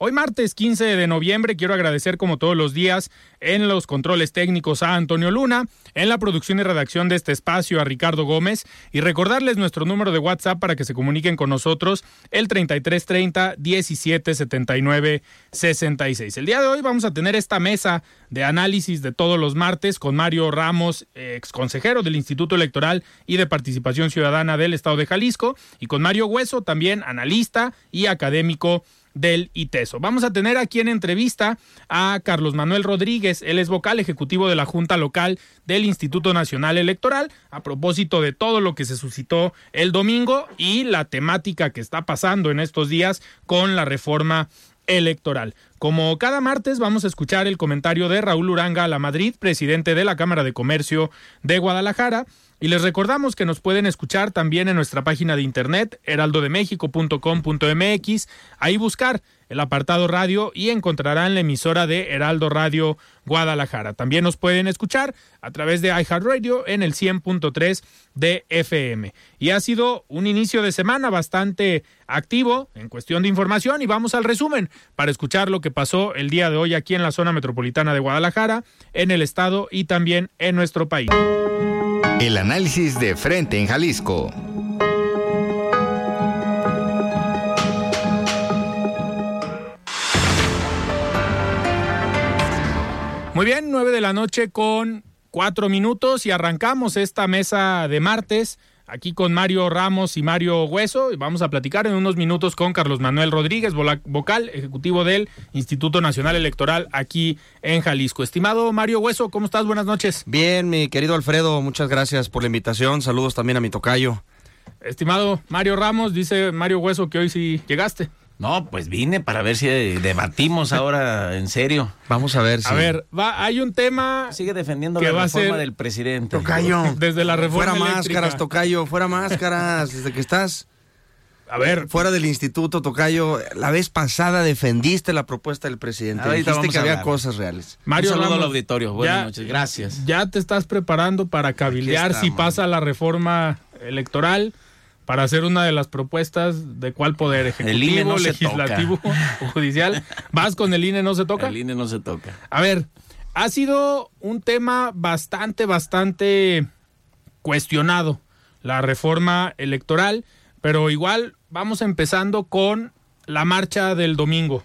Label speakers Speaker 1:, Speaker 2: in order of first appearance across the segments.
Speaker 1: Hoy martes 15 de noviembre quiero agradecer como todos los días en los controles técnicos a Antonio Luna, en la producción y redacción de este espacio a Ricardo Gómez y recordarles nuestro número de WhatsApp para que se comuniquen con nosotros el 3330 1779 66. El día de hoy vamos a tener esta mesa de análisis de todos los martes con Mario Ramos, ex consejero del Instituto Electoral y de Participación Ciudadana del Estado de Jalisco, y con Mario Hueso, también analista y académico del ITESO. Vamos a tener aquí en entrevista a Carlos Manuel Rodríguez, él es vocal ejecutivo de la Junta Local del Instituto Nacional Electoral, a propósito de todo lo que se suscitó el domingo y la temática que está pasando en estos días con la reforma electoral. Como cada martes vamos a escuchar el comentario de Raúl Uranga la Madrid, presidente de la Cámara de Comercio de Guadalajara. Y les recordamos que nos pueden escuchar también en nuestra página de internet, heraldodemexico.com.mx, ahí buscar el apartado radio y encontrarán la emisora de Heraldo Radio Guadalajara. También nos pueden escuchar a través de iHeartRadio en el 100.3 de FM. Y ha sido un inicio de semana bastante activo en cuestión de información y vamos al resumen para escuchar lo que pasó el día de hoy aquí en la zona metropolitana de Guadalajara, en el estado y también en nuestro país.
Speaker 2: El análisis de frente en Jalisco.
Speaker 1: Muy bien, nueve de la noche con cuatro minutos y arrancamos esta mesa de martes aquí con Mario Ramos y Mario Hueso y vamos a platicar en unos minutos con Carlos Manuel Rodríguez, vocal ejecutivo del Instituto Nacional Electoral aquí en Jalisco. Estimado Mario Hueso, ¿cómo estás? Buenas noches.
Speaker 3: Bien, mi querido Alfredo, muchas gracias por la invitación. Saludos también a mi tocayo.
Speaker 1: Estimado Mario Ramos, dice Mario Hueso que hoy sí llegaste.
Speaker 4: No, pues vine para ver si debatimos ahora en serio.
Speaker 3: Vamos a ver si.
Speaker 1: A ver, va, hay un tema.
Speaker 4: Sigue defendiendo la reforma del presidente.
Speaker 3: Tocayo.
Speaker 1: Desde la reforma.
Speaker 3: Fuera máscaras, Tocayo, fuera máscaras. Desde que estás.
Speaker 1: A ver.
Speaker 3: Fuera del instituto, Tocayo. La vez pasada defendiste la propuesta del presidente.
Speaker 4: Ahorita
Speaker 3: Dijiste que
Speaker 4: a
Speaker 3: había
Speaker 4: hablar.
Speaker 3: cosas reales.
Speaker 1: Mario
Speaker 4: Un saludo
Speaker 1: Ramos,
Speaker 4: al auditorio. Buenas
Speaker 1: ya-
Speaker 4: noches. Gracias.
Speaker 1: Ya te estás preparando para cabildear si pasa la reforma electoral para hacer una de las propuestas de cuál poder ejecutivo,
Speaker 4: no
Speaker 1: legislativo o judicial. Vas con el INE no se toca.
Speaker 4: El INE no se toca.
Speaker 1: A ver, ha sido un tema bastante, bastante cuestionado, la reforma electoral, pero igual vamos empezando con la marcha del domingo.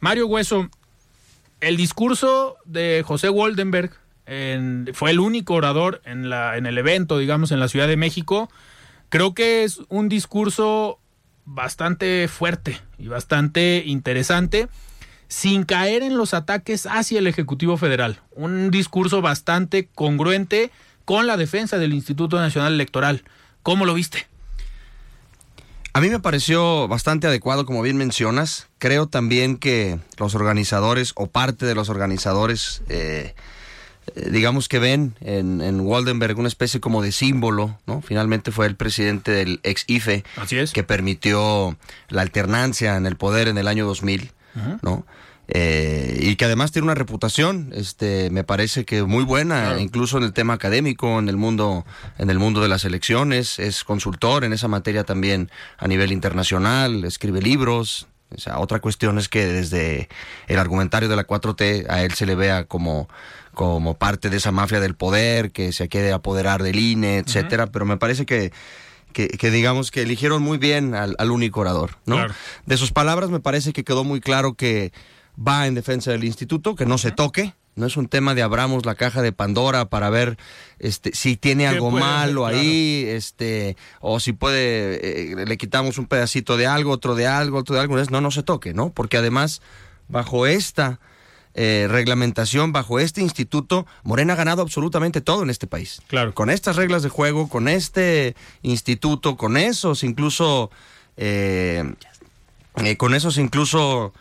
Speaker 1: Mario Hueso, el discurso de José Woldenberg en- fue el único orador en, la, en el evento, digamos, en la Ciudad de México. Creo que es un discurso bastante fuerte y bastante interesante sin caer en los ataques hacia el Ejecutivo Federal. Un discurso bastante congruente con la defensa del Instituto Nacional Electoral. ¿Cómo lo viste?
Speaker 3: A mí me pareció bastante adecuado, como bien mencionas. Creo también que los organizadores o parte de los organizadores, eh, digamos que ven en, en Waldenberg una especie como de símbolo, ¿no? Finalmente fue el presidente del ex IFE
Speaker 1: Así es.
Speaker 3: que permitió la alternancia en el poder en el año 2000, ¿no? Eh, y que además tiene una reputación, este, me parece que muy buena,
Speaker 1: Claro.
Speaker 3: incluso en el tema académico, en el mundo, en el mundo de las elecciones, es consultor en esa materia también a nivel internacional, escribe libros, O sea, otra cuestión es que desde el argumentario de la 4T a él se le vea como, como parte de esa mafia del poder, que se quiere apoderar del INE, etcétera, pero me parece que, que, digamos que eligieron muy bien al, único orador, ¿no? De sus palabras me parece que quedó muy claro que va en defensa del instituto, que no se toque, no es un tema de abramos la caja de Pandora para ver este si tiene algo malo ahí, este o si puede eh, le quitamos un pedacito de algo, otro de algo, otro de algo, no no se toque, ¿no? Porque además bajo esta eh, reglamentación, bajo este instituto, Morena ha ganado absolutamente todo en este país.
Speaker 1: Claro.
Speaker 3: Con estas reglas de juego, con este instituto, con esos incluso eh, con esos incluso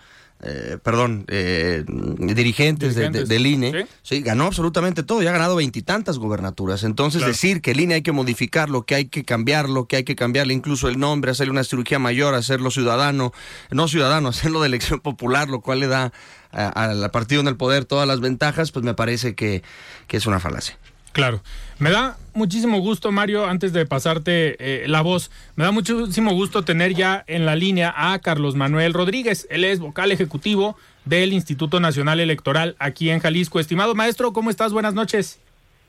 Speaker 3: eh, perdón, eh, dirigentes, del INE, ¿Sí? ganó absolutamente todo, ya ha ganado veintitantas gubernaturas. Entonces decir que el INE hay que modificarlo, que hay que cambiarlo, que hay que cambiarle incluso el nombre, hacerle una cirugía mayor, hacerlo ciudadano, no ciudadano, hacerlo de elección popular, lo cual le da al partido en el poder todas las ventajas, pues me parece que, que es una falacia.
Speaker 1: Claro. Me da muchísimo gusto, Mario, antes de pasarte eh, la voz, me da muchísimo gusto tener ya en la línea a Carlos Manuel Rodríguez. Él es vocal ejecutivo del Instituto Nacional Electoral aquí en Jalisco. Estimado maestro, ¿cómo estás? Buenas noches.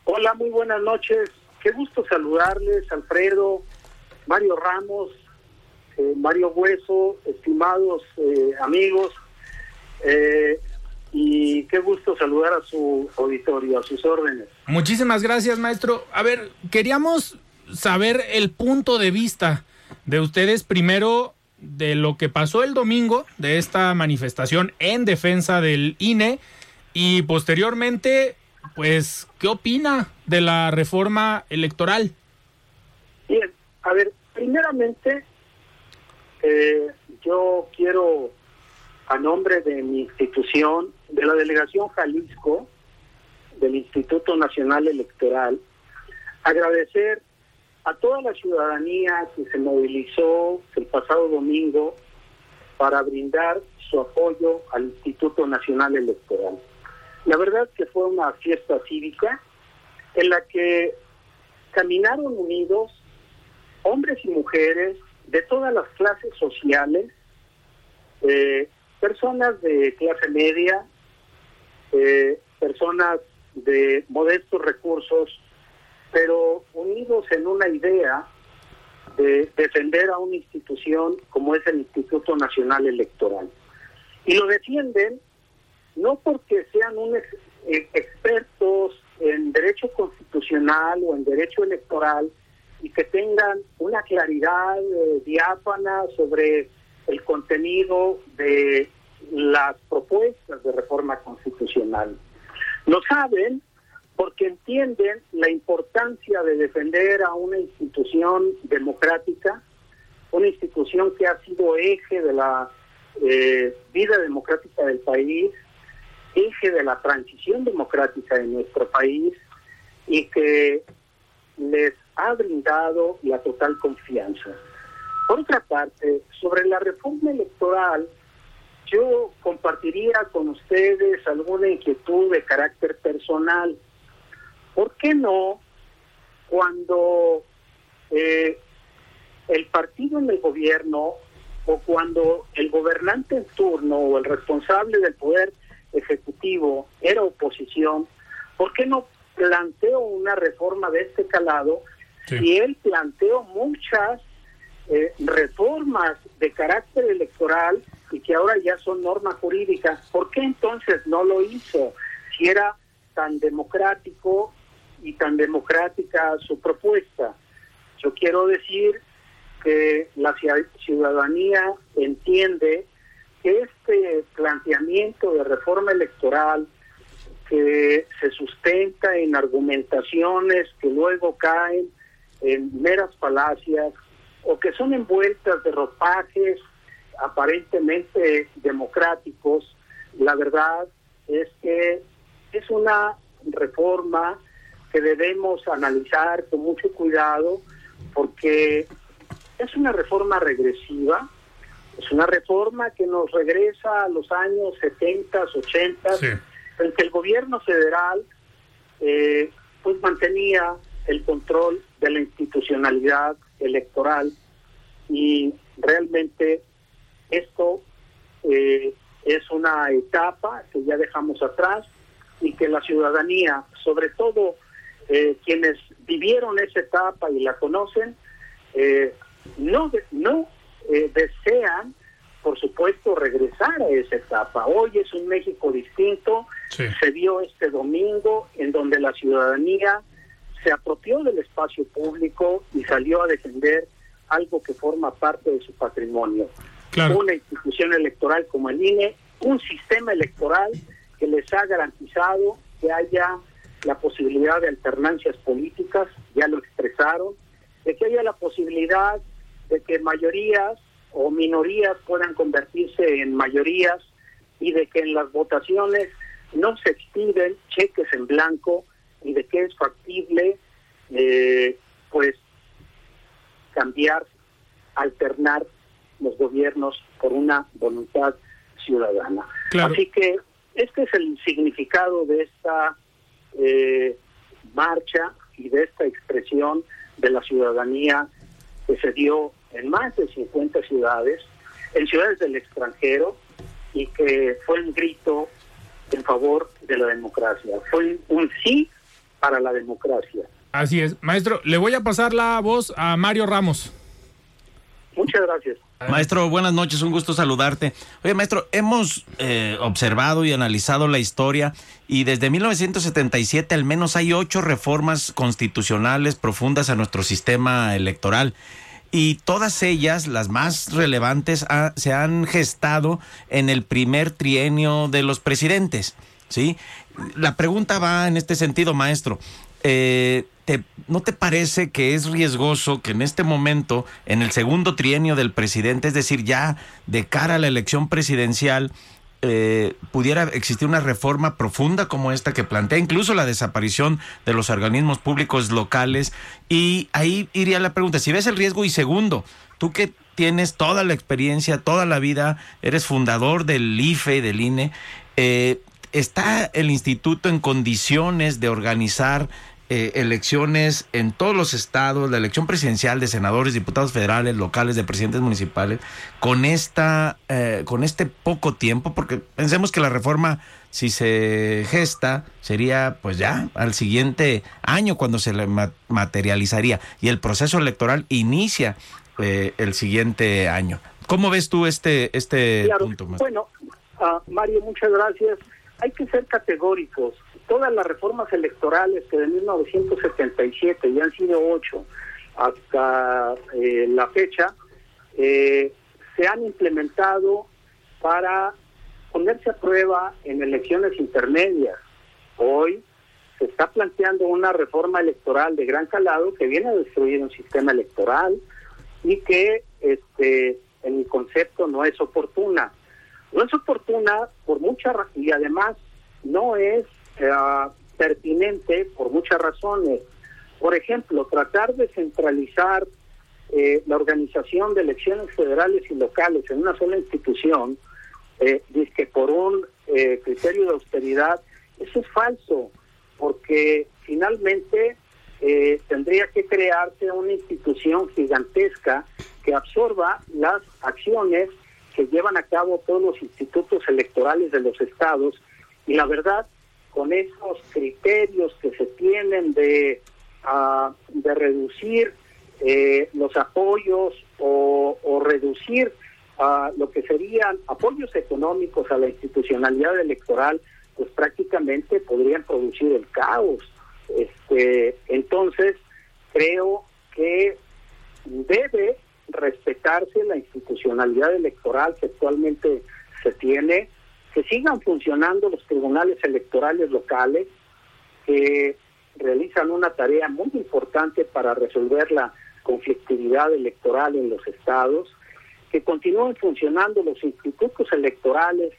Speaker 5: Hola, muy buenas noches. Qué gusto saludarles, Alfredo, Mario Ramos, eh, Mario Hueso, estimados eh, amigos. Eh, y qué gusto saludar a su auditorio, a sus órdenes.
Speaker 1: Muchísimas gracias, maestro. A ver, queríamos saber el punto de vista de ustedes primero de lo que pasó el domingo, de esta manifestación en defensa del INE y posteriormente, pues, ¿qué opina de la reforma electoral?
Speaker 5: Bien, a ver, primeramente, eh, yo quiero a nombre de mi institución, de la Delegación Jalisco, del Instituto Nacional Electoral, agradecer a toda la ciudadanía que se movilizó el pasado domingo para brindar su apoyo al Instituto Nacional Electoral. La verdad que fue una fiesta cívica en la que caminaron unidos hombres y mujeres de todas las clases sociales, eh, personas de clase media, eh, personas de modestos recursos, pero unidos en una idea de defender a una institución como es el Instituto Nacional Electoral. Y lo defienden no porque sean unos eh, expertos en derecho constitucional o en derecho electoral y que tengan una claridad eh, diáfana sobre el contenido de las propuestas de reforma constitucional. Lo saben porque entienden la importancia de defender a una institución democrática, una institución que ha sido eje de la eh, vida democrática del país, eje de la transición democrática en nuestro país y que les ha brindado la total confianza. Por otra parte, sobre la reforma electoral, yo compartiría con ustedes alguna inquietud de carácter personal. ¿Por qué no cuando eh, el partido en el gobierno o cuando el gobernante en turno o el responsable del poder ejecutivo era oposición, ¿por qué no planteó una reforma de este calado si él planteó muchas eh, reformas de carácter electoral y que ahora ya son normas jurídicas, ¿por qué entonces no lo hizo? Si era tan democrático y tan democrática su propuesta. Yo quiero decir que la ciudadanía entiende que este planteamiento de reforma electoral que se sustenta en argumentaciones que luego caen en meras falacias o que son envueltas de ropajes aparentemente democráticos, la verdad es que es una reforma que debemos analizar con mucho cuidado porque es una reforma regresiva, es una reforma que nos regresa a los años 70, 80, en que el gobierno federal eh, pues mantenía el control de la institucionalidad electoral y realmente esto eh, es una etapa que ya dejamos atrás y que la ciudadanía, sobre todo eh, quienes vivieron esa etapa y la conocen, eh, no, no eh, desean, por supuesto, regresar a esa etapa. Hoy es un México distinto, se dio este domingo en donde la ciudadanía se apropió del espacio público y salió a defender algo que forma parte de su patrimonio. Una institución electoral como el INE, un sistema electoral que les ha garantizado que haya la posibilidad de alternancias políticas, ya lo expresaron, de que haya la posibilidad de que mayorías o minorías puedan convertirse en mayorías y de que en las votaciones no se expiden cheques en blanco y de que es factible eh, pues cambiar, alternar los gobiernos por una voluntad ciudadana. Así que este es el significado de esta eh, marcha y de esta expresión de la ciudadanía que se dio en más de 50 ciudades, en ciudades del extranjero, y que fue un grito en favor de la democracia. Fue un sí para la democracia.
Speaker 1: Así es. Maestro, le voy a pasar la voz a Mario Ramos.
Speaker 5: Muchas gracias.
Speaker 4: Maestro, buenas noches, un gusto saludarte. Oye, maestro, hemos eh, observado y analizado la historia y desde 1977 al menos hay ocho reformas constitucionales profundas a nuestro sistema electoral y todas ellas, las más relevantes, se han gestado en el primer trienio de los presidentes. ¿sí? La pregunta va en este sentido, maestro. Eh, ¿no te parece que es riesgoso que en este momento, en el segundo trienio del presidente, es decir, ya de cara a la elección presidencial, eh, pudiera existir una reforma profunda como esta que plantea incluso la desaparición de los organismos públicos locales? Y ahí iría la pregunta, si ves el riesgo y segundo, tú que tienes toda la experiencia, toda la vida, eres fundador del IFE, del INE, eh, ¿está el instituto en condiciones de organizar eh, elecciones en todos los estados, la elección presidencial de senadores, diputados federales, locales, de presidentes municipales, con esta, eh, con este poco tiempo, porque pensemos que la reforma, si se gesta, sería pues ya al siguiente año cuando se le materializaría y el proceso electoral inicia eh, el siguiente año. ¿Cómo ves tú este este punto?
Speaker 5: Bueno, uh, Mario, muchas gracias. Hay que ser categóricos todas las reformas electorales que de 1977 ya han sido ocho hasta eh, la fecha, eh, se han implementado para ponerse a prueba en elecciones intermedias. Hoy se está planteando una reforma electoral de gran calado que viene a destruir un sistema electoral y que este en mi concepto no es oportuna. No es oportuna por muchas y además no es pertinente por muchas razones. Por ejemplo, tratar de centralizar eh, la organización de elecciones federales y locales en una sola institución, eh, que por un eh, criterio de austeridad, eso es falso, porque finalmente eh, tendría que crearse una institución gigantesca que absorba las acciones que llevan a cabo todos los institutos electorales de los estados y la verdad con esos criterios que se tienen de, uh, de reducir eh, los apoyos o, o reducir uh, lo que serían apoyos económicos a la institucionalidad electoral, pues prácticamente podrían producir el caos. Este, entonces, creo que debe respetarse la institucionalidad electoral que actualmente se tiene que sigan funcionando los tribunales electorales locales, que realizan una tarea muy importante para resolver la conflictividad electoral en los estados, que continúen funcionando los institutos electorales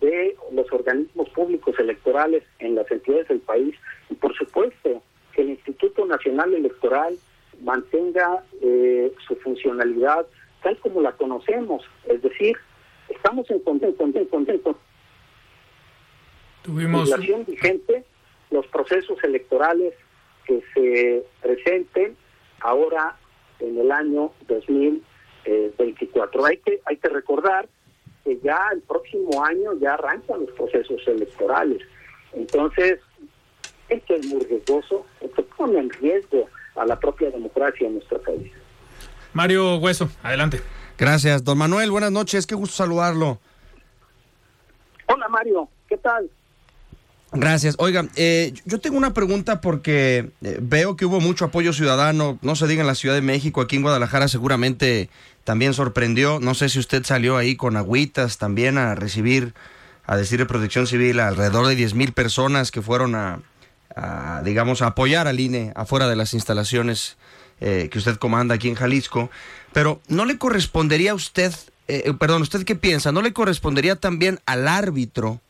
Speaker 5: de los organismos públicos electorales en las entidades del país y por supuesto que el Instituto Nacional Electoral mantenga eh, su funcionalidad tal como la conocemos, es decir, estamos en contento, en contento
Speaker 1: Tuvimos...
Speaker 5: legislación vigente, los procesos electorales que se presenten ahora en el año 2024. Hay que, hay que recordar que ya el próximo año ya arrancan los procesos electorales. Entonces, esto es muy riesgoso, esto pone en riesgo a la propia democracia en nuestro país.
Speaker 1: Mario Hueso, adelante.
Speaker 3: Gracias, don Manuel. Buenas noches, qué gusto saludarlo.
Speaker 5: Hola Mario, ¿qué tal?
Speaker 3: Gracias. Oiga, eh, yo tengo una pregunta porque eh, veo que hubo mucho apoyo ciudadano, no se diga en la Ciudad de México, aquí en Guadalajara seguramente también sorprendió. No sé si usted salió ahí con agüitas también a recibir, a decir de protección civil, alrededor de 10 mil personas que fueron a, digamos, a apoyar al INE afuera de las instalaciones eh, que usted comanda aquí en Jalisco. Pero ¿no le correspondería a usted, eh, perdón, ¿usted qué piensa? ¿No le correspondería también al árbitro?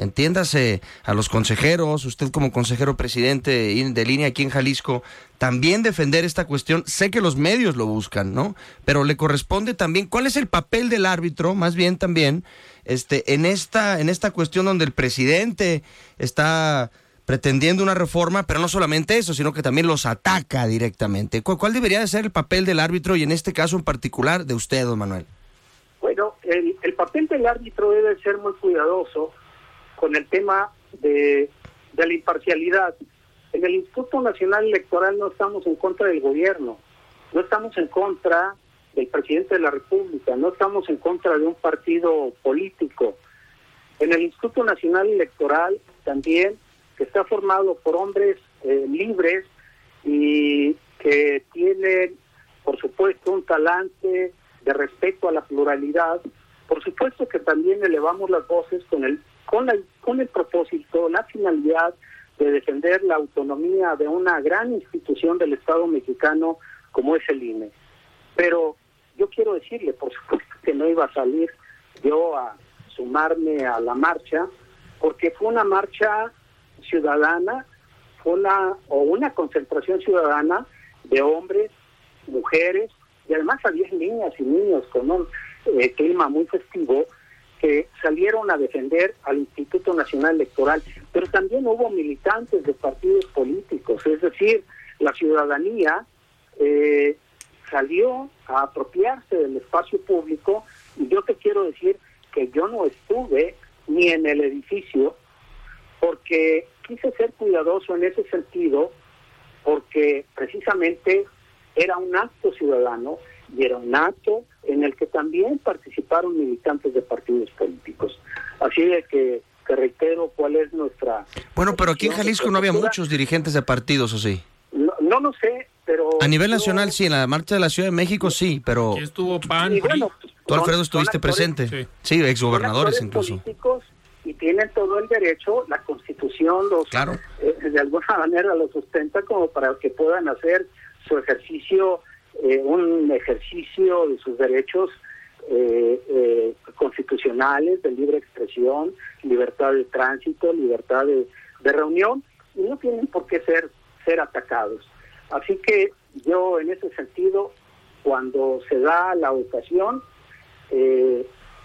Speaker 3: Entiéndase a los consejeros, usted como consejero presidente de línea aquí en Jalisco, también defender esta cuestión. Sé que los medios lo buscan, ¿no? Pero le corresponde también, ¿cuál es el papel del árbitro, más bien también, este, en esta, en esta cuestión donde el presidente está pretendiendo una reforma, pero no solamente eso, sino que también los ataca directamente. ¿Cuál, debería de ser el papel del árbitro y en este caso en particular de usted, don Manuel?
Speaker 5: Bueno, el, el papel del árbitro debe ser muy cuidadoso con el tema de, la imparcialidad. En el Instituto Nacional Electoral no estamos en contra del gobierno, no estamos en contra del presidente de la República, no estamos en contra de un partido político. En el Instituto Nacional Electoral también, que está formado por hombres eh, libres y que tienen, por supuesto, un talante de respeto a la pluralidad, por supuesto que también elevamos las voces con el con, la, con el propósito, la finalidad de defender la autonomía de una gran institución del Estado mexicano como es el INE. Pero yo quiero decirle, por supuesto, que no iba a salir yo a sumarme a la marcha, porque fue una marcha ciudadana, fue una, o una concentración ciudadana de hombres, mujeres, y además había niñas y niños con un eh, clima muy festivo, que salieron a defender al Instituto Nacional Electoral, pero también hubo militantes de partidos políticos, es decir, la ciudadanía eh, salió a apropiarse del espacio público y yo te quiero decir que yo no estuve ni en el edificio porque quise ser cuidadoso en ese sentido porque precisamente era un acto ciudadano y era un acto en el que también participaron militantes de partidos políticos. Así de que, te reitero cuál es nuestra...
Speaker 3: Bueno, pero aquí en Jalisco no había muchos dirigentes de partidos, ¿o sí?
Speaker 5: No, no lo sé, pero...
Speaker 3: A nivel nacional sí, en la marcha de la Ciudad de México sí, pero...
Speaker 1: Aquí estuvo PAN,
Speaker 3: Tú, Alfredo, estuviste presente. Sí, sí exgobernadores incluso.
Speaker 5: Políticos y tienen todo el derecho, la Constitución los
Speaker 3: claro.
Speaker 5: Eh, de alguna manera los sustenta como para que puedan hacer su ejercicio eh, un ejercicio de sus derechos eh, eh, constitucionales de libre expresión, libertad de tránsito, libertad de, reunión, y no tienen por qué ser, ser atacados. Así que yo en ese sentido, cuando se da la ocasión,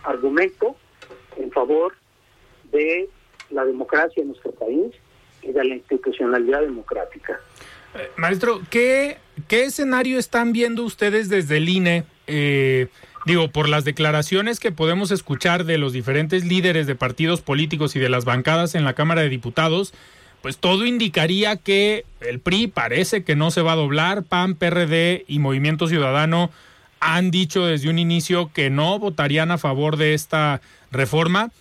Speaker 5: argumento en favor de la democracia en nuestro país y de la institucionalidad democrática.
Speaker 1: Maestro, ¿qué ¿Qué escenario están viendo ustedes desde el INE? Eh, digo, por las declaraciones que podemos escuchar de los diferentes líderes de partidos políticos y de las bancadas en la Cámara de Diputados, pues todo indicaría que el PRI parece que no se va a doblar, PAN, PRD y Movimiento Ciudadano han dicho desde un inicio que no votarían a favor de esta reforma.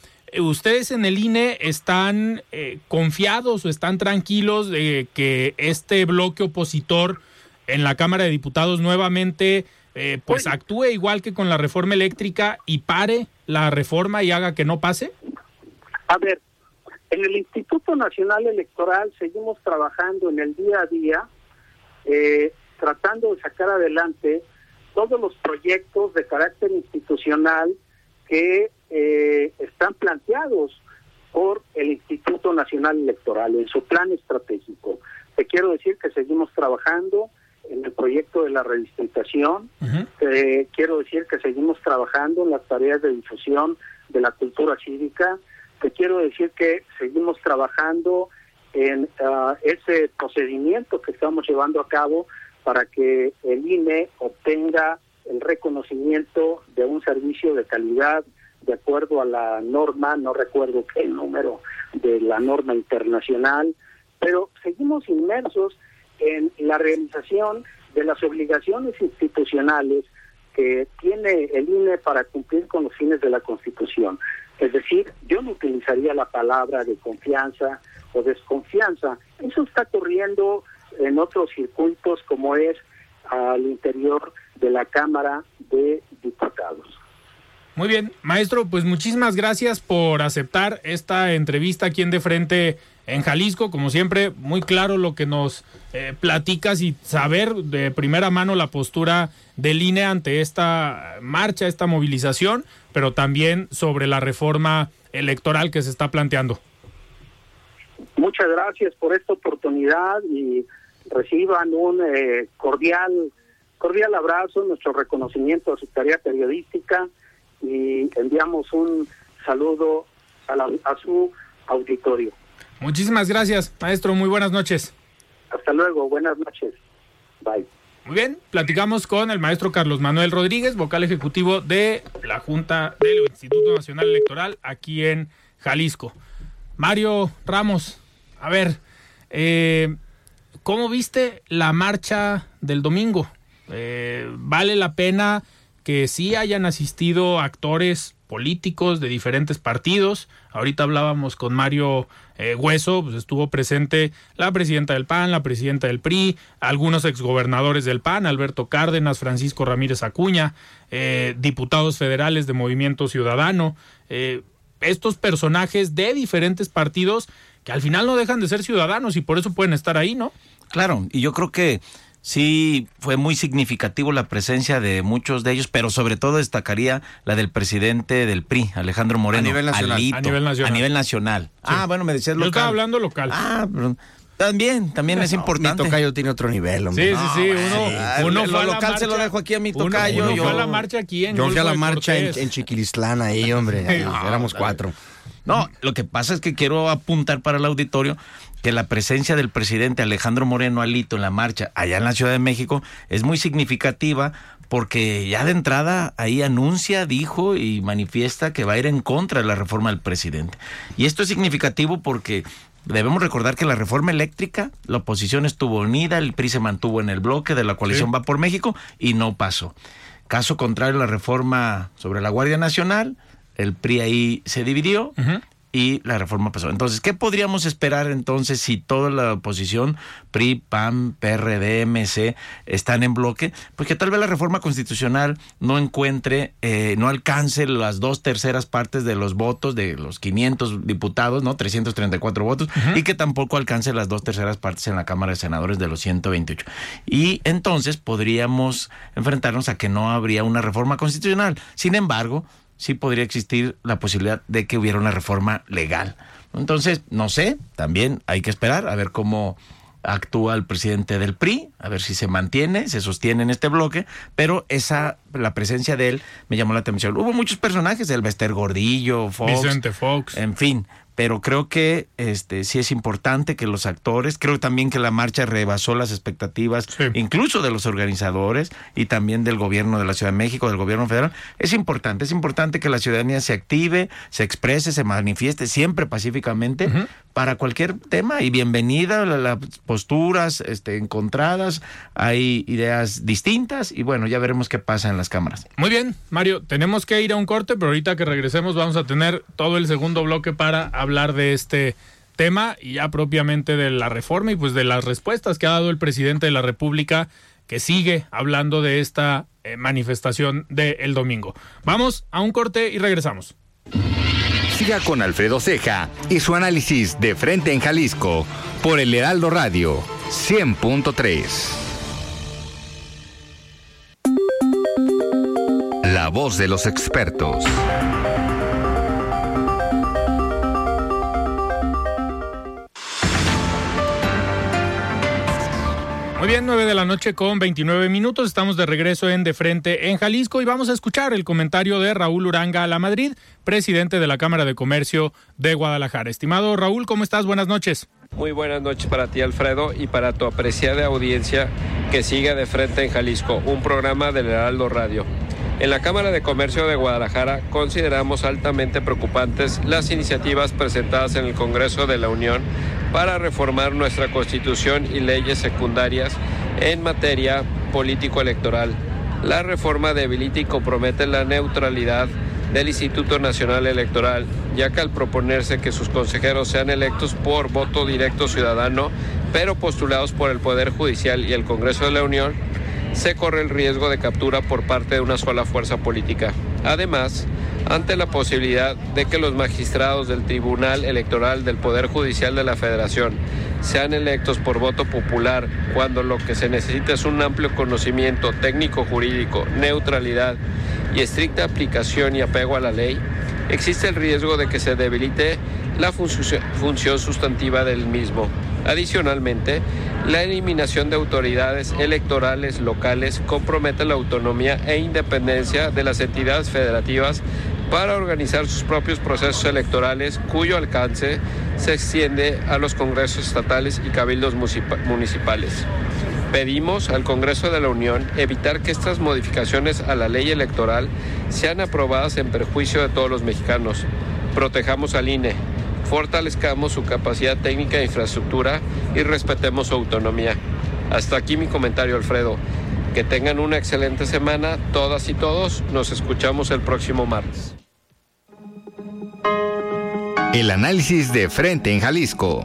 Speaker 1: ¿Ustedes en el INE están eh, confiados o están tranquilos de que este bloque opositor en la Cámara de Diputados nuevamente eh, pues actúe igual que con la reforma eléctrica y pare la reforma y haga que no pase?
Speaker 5: A ver, en el Instituto Nacional Electoral seguimos trabajando en el día a día, eh, tratando de sacar adelante todos los proyectos de carácter institucional que eh, están planteados por el Instituto Nacional Electoral en su plan estratégico. Te quiero decir que seguimos trabajando en el proyecto de la redistribución. Eh, quiero decir que seguimos trabajando en las tareas de difusión de la cultura cívica. Te quiero decir que seguimos trabajando en ah, ese procedimiento que estamos llevando a cabo para que el INE obtenga el reconocimiento de un servicio de calidad de acuerdo a la norma, no recuerdo qué número de la norma internacional, pero seguimos inmersos en la realización de las obligaciones institucionales que tiene el INE para cumplir con los fines de la Constitución. Es decir, yo no utilizaría la palabra de confianza o desconfianza. Eso está corriendo en otros circuitos como es al interior de la Cámara de Diputados.
Speaker 1: Muy bien, maestro, pues muchísimas gracias por aceptar esta entrevista aquí en De Frente en Jalisco. Como siempre, muy claro lo que nos eh, platicas y saber de primera mano la postura del INE ante esta marcha, esta movilización, pero también sobre la reforma electoral que se está planteando.
Speaker 5: Muchas gracias por esta oportunidad y reciban un eh, cordial cordial abrazo, nuestro reconocimiento a su tarea periodística y enviamos un saludo a, a su auditorio.
Speaker 1: Muchísimas gracias, maestro. Muy buenas noches.
Speaker 5: Hasta luego. Buenas noches. Bye.
Speaker 1: Muy bien, platicamos con el maestro Carlos Manuel Rodríguez, vocal ejecutivo de la Junta del Instituto Nacional Electoral aquí en Jalisco. Mario Ramos, a ver, eh, ¿cómo viste la marcha del domingo? Eh, ¿Vale la pena que sí hayan asistido actores políticos de diferentes partidos. Ahorita hablábamos con Mario eh, Hueso, pues estuvo presente la presidenta del PAN, la presidenta del PRI, algunos exgobernadores del PAN, Alberto Cárdenas, Francisco Ramírez Acuña, eh, diputados federales de Movimiento Ciudadano, eh, estos personajes de diferentes partidos que al final no dejan de ser ciudadanos y por eso pueden estar ahí, ¿no?
Speaker 4: Claro, y yo creo que sí fue muy significativo la presencia de muchos de ellos, pero sobre todo destacaría la del presidente del PRI, Alejandro Moreno.
Speaker 3: A nivel nacional.
Speaker 4: a nivel nacional. A nivel nacional. Ah, bueno, me decías local.
Speaker 1: Yo estaba hablando local.
Speaker 4: Ah, pero también, también es importante.
Speaker 3: Mi tocayo tiene otro nivel,
Speaker 1: hombre. Sí, sí, sí. Uno, uno
Speaker 4: fue lo local marcha, se lo dejo aquí a mi tocayo.
Speaker 1: Uno, fue a la marcha aquí en
Speaker 3: Yo fui a la marcha en, en, Chiquilistlán ahí, hombre. éramos cuatro.
Speaker 4: No, lo que pasa es que quiero apuntar para el auditorio que la presencia del presidente Alejandro Moreno Alito en la marcha allá en la Ciudad de México es muy significativa porque ya de entrada ahí anuncia, dijo y manifiesta que va a ir en contra de la reforma del presidente. Y esto es significativo porque debemos recordar que la reforma eléctrica, la oposición estuvo unida, el PRI se mantuvo en el bloque de la coalición Va por México y no pasó. Caso contrario, la reforma sobre la Guardia Nacional, el PRI ahí se dividió y la reforma pasó. Entonces, ¿qué podríamos esperar entonces si toda la oposición, PRI, PAN, PRD, MC, están en bloque? Pues que tal vez la reforma constitucional no encuentre, eh, no alcance las dos terceras partes de los votos de los 500 diputados, ¿no? 334 votos, y que tampoco alcance las dos terceras partes en la Cámara de Senadores de los 128. Y entonces podríamos enfrentarnos a que no habría una reforma constitucional. Sin embargo, sí podría existir la posibilidad de que hubiera una reforma legal. Entonces, no sé, también hay que esperar a ver cómo actúa el presidente del PRI, a ver si se mantiene, se sostiene en este bloque, pero esa la presencia de él me llamó la atención. Hubo muchos personajes, el Bester Gordillo, Fox,
Speaker 1: Vicente Fox,
Speaker 4: en fin, pero creo que este sí es importante que los actores, creo también que la marcha rebasó las expectativas incluso de los organizadores y también del gobierno de la Ciudad de México, del gobierno federal. Es importante, es importante que la ciudadanía se active, se exprese, se manifieste siempre pacíficamente para cualquier tema y bienvenida las posturas este encontradas, hay ideas distintas y bueno, ya veremos qué pasa en las cámaras.
Speaker 1: Muy bien, Mario, tenemos que ir a un corte, pero ahorita que regresemos vamos a tener todo el segundo bloque para hablar de este tema y ya propiamente de la reforma y pues de las respuestas que ha dado el presidente de la República que sigue hablando de esta eh, manifestación del domingo. Vamos a un corte y regresamos.
Speaker 2: Siga con Alfredo Ceja y su análisis de frente en Jalisco por el Heraldo Radio 100.3. La voz de los expertos.
Speaker 1: Muy bien, 9 de la noche con 29 minutos. Estamos de regreso en De Frente en Jalisco y vamos a escuchar el comentario de Raúl Uranga a la Madrid, presidente de la Cámara de Comercio de Guadalajara. Estimado Raúl, ¿cómo estás? Buenas noches.
Speaker 6: Muy buenas noches para ti, Alfredo, y para tu apreciada audiencia que sigue De Frente en Jalisco, un programa del Heraldo Radio. En la Cámara de Comercio de Guadalajara consideramos altamente preocupantes las iniciativas presentadas en el Congreso de la Unión para reformar nuestra Constitución y leyes secundarias en materia político-electoral. La reforma debilita y compromete la neutralidad del Instituto Nacional Electoral, ya que al proponerse que sus consejeros sean electos por voto directo ciudadano, pero postulados por el Poder Judicial y el Congreso de la Unión, se corre el riesgo de captura por parte de una sola fuerza política. Además, ante la posibilidad de que los magistrados del Tribunal Electoral del Poder Judicial de la Federación sean electos por voto popular cuando lo que se necesita es un amplio conocimiento técnico jurídico, neutralidad y estricta aplicación y apego a la ley, existe el riesgo de que se debilite la función sustantiva del mismo. Adicionalmente, la eliminación de autoridades electorales locales compromete la autonomía e independencia de las entidades federativas para organizar sus propios procesos electorales cuyo alcance se extiende a los congresos estatales y cabildos municipales. Pedimos al Congreso de la Unión evitar que estas modificaciones a la ley electoral sean aprobadas en perjuicio de todos los mexicanos. Protejamos al INE, fortalezcamos su capacidad técnica e infraestructura y respetemos su autonomía. Hasta aquí mi comentario, Alfredo. Que tengan una excelente semana, todas y todos. Nos escuchamos el próximo martes.
Speaker 2: El análisis de frente en Jalisco.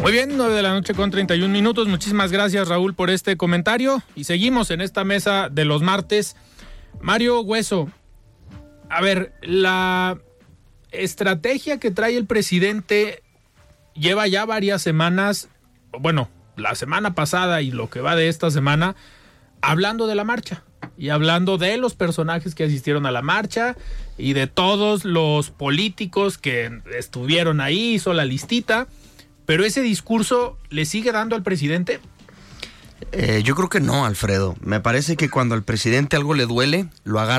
Speaker 1: Muy bien, 9 de la noche con 31 minutos. Muchísimas gracias Raúl por este comentario y seguimos en esta mesa de los martes. Mario Hueso, a ver, la estrategia que trae el presidente lleva ya varias semanas, bueno, la semana pasada y lo que va de esta semana, hablando de la marcha y hablando de los personajes que asistieron a la marcha y de todos los políticos que estuvieron ahí, hizo la listita pero ese discurso le sigue dando al presidente.
Speaker 3: Eh, yo creo que no, Alfredo. Me parece que cuando al presidente algo le duele, lo agarra.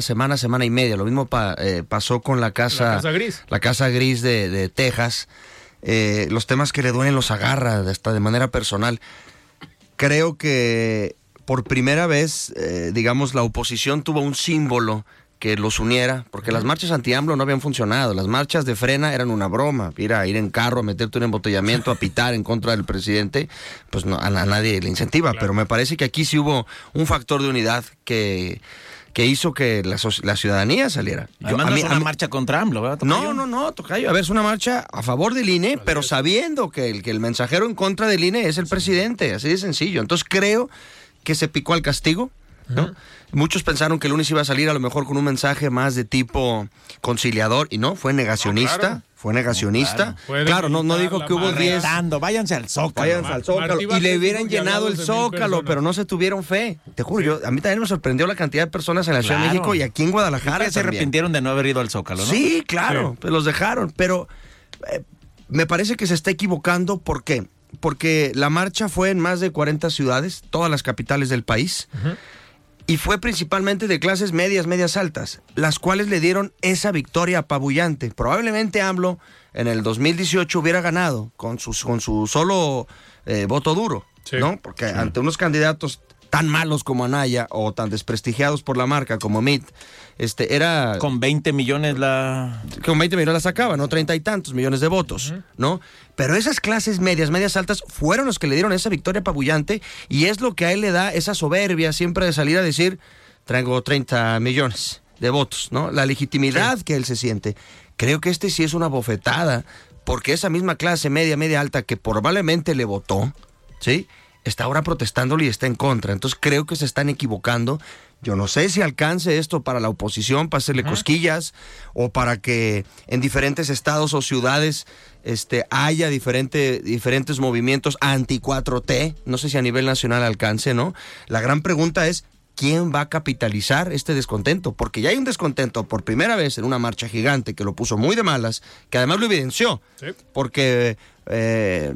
Speaker 3: Semana, semana y media. Lo mismo pa, eh, pasó con la casa,
Speaker 1: la casa gris,
Speaker 3: la casa gris de, de Texas. Eh, los temas que le duelen los agarra hasta de manera personal. Creo que por primera vez, eh, digamos, la oposición tuvo un símbolo que los uniera, porque las marchas anti-AMLO no habían funcionado. Las marchas de frena eran una broma. Ir a ir en carro, a meterte un embotellamiento, a pitar en contra del presidente, pues no, a, a nadie le incentiva. Claro. Pero me parece que aquí sí hubo un factor de unidad que que hizo que la, la ciudadanía saliera.
Speaker 4: Yo, es una mí, marcha contra AMLO, ¿verdad?
Speaker 3: Tocayo? No, no, no, Tocayo. A ver, es una marcha a favor del INE, pero sabiendo que el, que el mensajero en contra del INE es el presidente, así de sencillo. Entonces creo que se picó al castigo, ¿no? Uh -huh. Muchos pensaron que el lunes iba a salir a lo mejor con un mensaje más de tipo conciliador y no, fue negacionista. No, claro. Fue negacionista. claro, claro no, no dijo que hubo 10.
Speaker 4: Váyanse al Zócalo.
Speaker 3: Váyanse al Zócalo. y le hubieran llenado el Zócalo, pero no se tuvieron fe. Te juro, sí. yo, a mí también me sorprendió la cantidad de personas en la Ciudad de México y aquí en Guadalajara.
Speaker 4: se arrepintieron de no haber ido al Zócalo, ¿no?
Speaker 3: Sí, claro, sí. pues los dejaron. Pero eh, me parece que se está equivocando. ¿Por qué? Porque la marcha fue en más de 40 ciudades, todas las capitales del país. Uh -huh y fue principalmente de clases medias, medias altas, las cuales le dieron esa victoria apabullante. Probablemente AMLO en el 2018 hubiera ganado con su, con su solo eh, voto duro, sí, ¿no? Porque sí. ante unos candidatos tan malos como Anaya o tan desprestigiados por la marca como Meet, este, era...
Speaker 4: Con 20 millones la...
Speaker 3: Con 20 millones la sacaba, ¿no? Treinta y tantos millones de votos, ¿no? Pero esas clases medias, medias altas, fueron los que le dieron esa victoria apabullante y es lo que a él le da esa soberbia siempre de salir a decir, traigo 30 millones de votos, ¿no? La legitimidad que él se siente. Creo que este sí es una bofetada, porque esa misma clase media, media alta que probablemente le votó, ¿sí? Está ahora protestándole y está en contra. Entonces creo que se están equivocando. Yo no sé si alcance esto para la oposición, para hacerle cosquillas, o para que en diferentes estados o ciudades este, haya diferente, diferentes movimientos anti-4T. No sé si a nivel nacional alcance, ¿no? La gran pregunta es, ¿quién va a capitalizar este descontento? Porque ya hay un descontento por primera vez en una marcha gigante que lo puso muy de malas, que además lo evidenció. Porque, eh,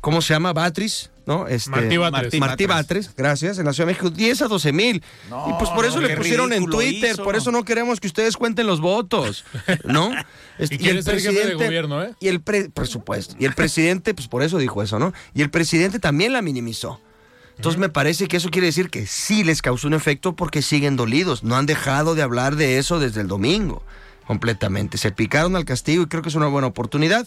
Speaker 3: ¿cómo se llama? Batris. ¿No? Este,
Speaker 1: Martí Batres.
Speaker 3: Martí, Martí Batres, gracias, en la Ciudad de México, 10 a 12 mil. y pues por eso
Speaker 4: no,
Speaker 3: le pusieron en Twitter,
Speaker 4: hizo.
Speaker 3: por eso no queremos que ustedes cuenten los votos, ¿no? Este,
Speaker 1: Y quiere ser jefe de gobierno, ¿eh?
Speaker 3: Y el pre- por supuesto. Y el presidente, pues por eso dijo eso, ¿no? Y el presidente también la minimizó. Entonces me parece que eso quiere decir que sí les causó un efecto porque siguen dolidos. No han dejado de hablar de eso desde el domingo, completamente. Se picaron al castigo y creo que es una buena oportunidad.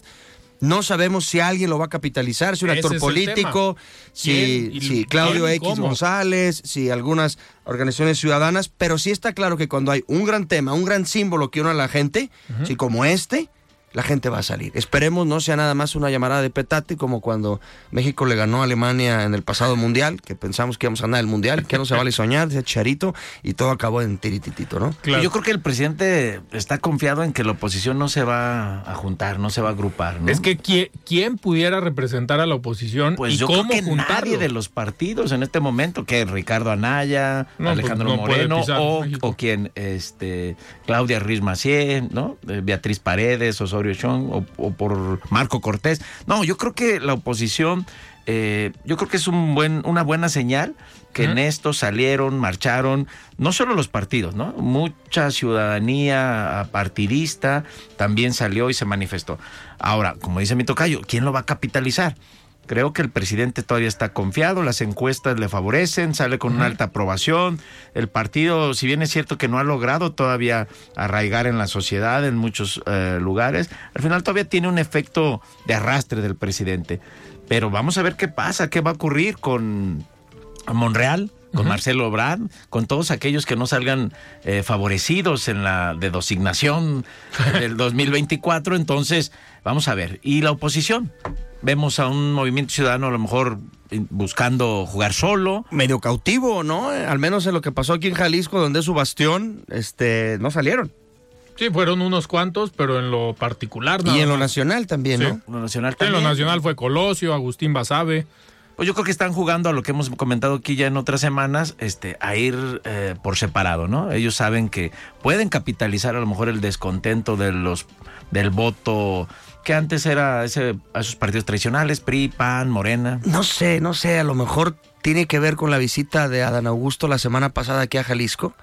Speaker 3: No sabemos si alguien lo va a capitalizar, si un
Speaker 1: Ese
Speaker 3: actor político, si,
Speaker 1: ¿Quién y-
Speaker 3: si Claudio X
Speaker 1: cómo?
Speaker 3: González, si algunas organizaciones ciudadanas, pero sí está claro que cuando hay un gran tema, un gran símbolo que une a la gente, si como este, la gente va a salir. Esperemos no sea nada más una llamada de petate como cuando México le ganó a Alemania en el pasado mundial, que pensamos que íbamos a ganar el mundial, que no se vale soñar, decía Charito, y todo acabó en tirititito, ¿no?
Speaker 4: Yo creo que el presidente está confiado en que la oposición no se va a juntar, no se va a agrupar. ¿no?
Speaker 1: Es que ¿quién, quién pudiera representar a la oposición
Speaker 4: Pues
Speaker 1: y
Speaker 4: yo
Speaker 1: cómo
Speaker 4: creo que
Speaker 1: juntarlo?
Speaker 4: nadie de los partidos en este momento, que Ricardo Anaya,
Speaker 1: No,
Speaker 4: Alejandro
Speaker 1: pues, no
Speaker 4: Moreno
Speaker 1: pisar
Speaker 4: o, o quien, este, Claudia Ruiz Macié, ¿no? Eh, Beatriz Paredes, Osorio O por Marco Cortés. No, yo creo que la oposición, eh, yo creo que es un buen, una buena señal que en esto salieron, marcharon, no solo los partidos, ¿no? Mucha ciudadanía partidista también salió y se manifestó. Ahora, como dice mi tocayo, ¿quién lo va a capitalizar? Creo que el presidente todavía está confiado, las encuestas le favorecen, sale con una alta aprobación. El partido, si bien es cierto que no ha logrado todavía arraigar en la sociedad en muchos eh, lugares, al final todavía tiene un efecto de arrastre del presidente. Pero vamos a ver qué pasa, qué va a ocurrir con Monreal, con Marcelo Obrad, con todos aquellos que no salgan eh, favorecidos en la de designación del 2024. Entonces, vamos a ver. ¿Y la oposición? Vemos a un movimiento ciudadano a lo mejor eh, buscando jugar solo.
Speaker 3: Medio cautivo, ¿no? Al menos en lo que pasó aquí en Jalisco, donde es su bastión, este, no salieron.
Speaker 1: Sí, fueron unos cuantos, pero en lo particular nada
Speaker 3: Y en lo nacional también,
Speaker 1: Sí.
Speaker 3: ¿no?
Speaker 4: Lo nacional
Speaker 1: En lo nacional fue Colosio, Agustín Basabe.
Speaker 4: Pues yo creo que están jugando a lo que hemos comentado aquí ya en otras semanas, este, a ir eh, por separado, ¿no? Ellos saben que pueden capitalizar a lo mejor el descontento de los del voto que antes era ese, a esos partidos tradicionales, PRI, PAN, Morena.
Speaker 3: No sé, no sé, a lo mejor tiene que ver con la visita de Adán Augusto la semana pasada aquí a Jalisco,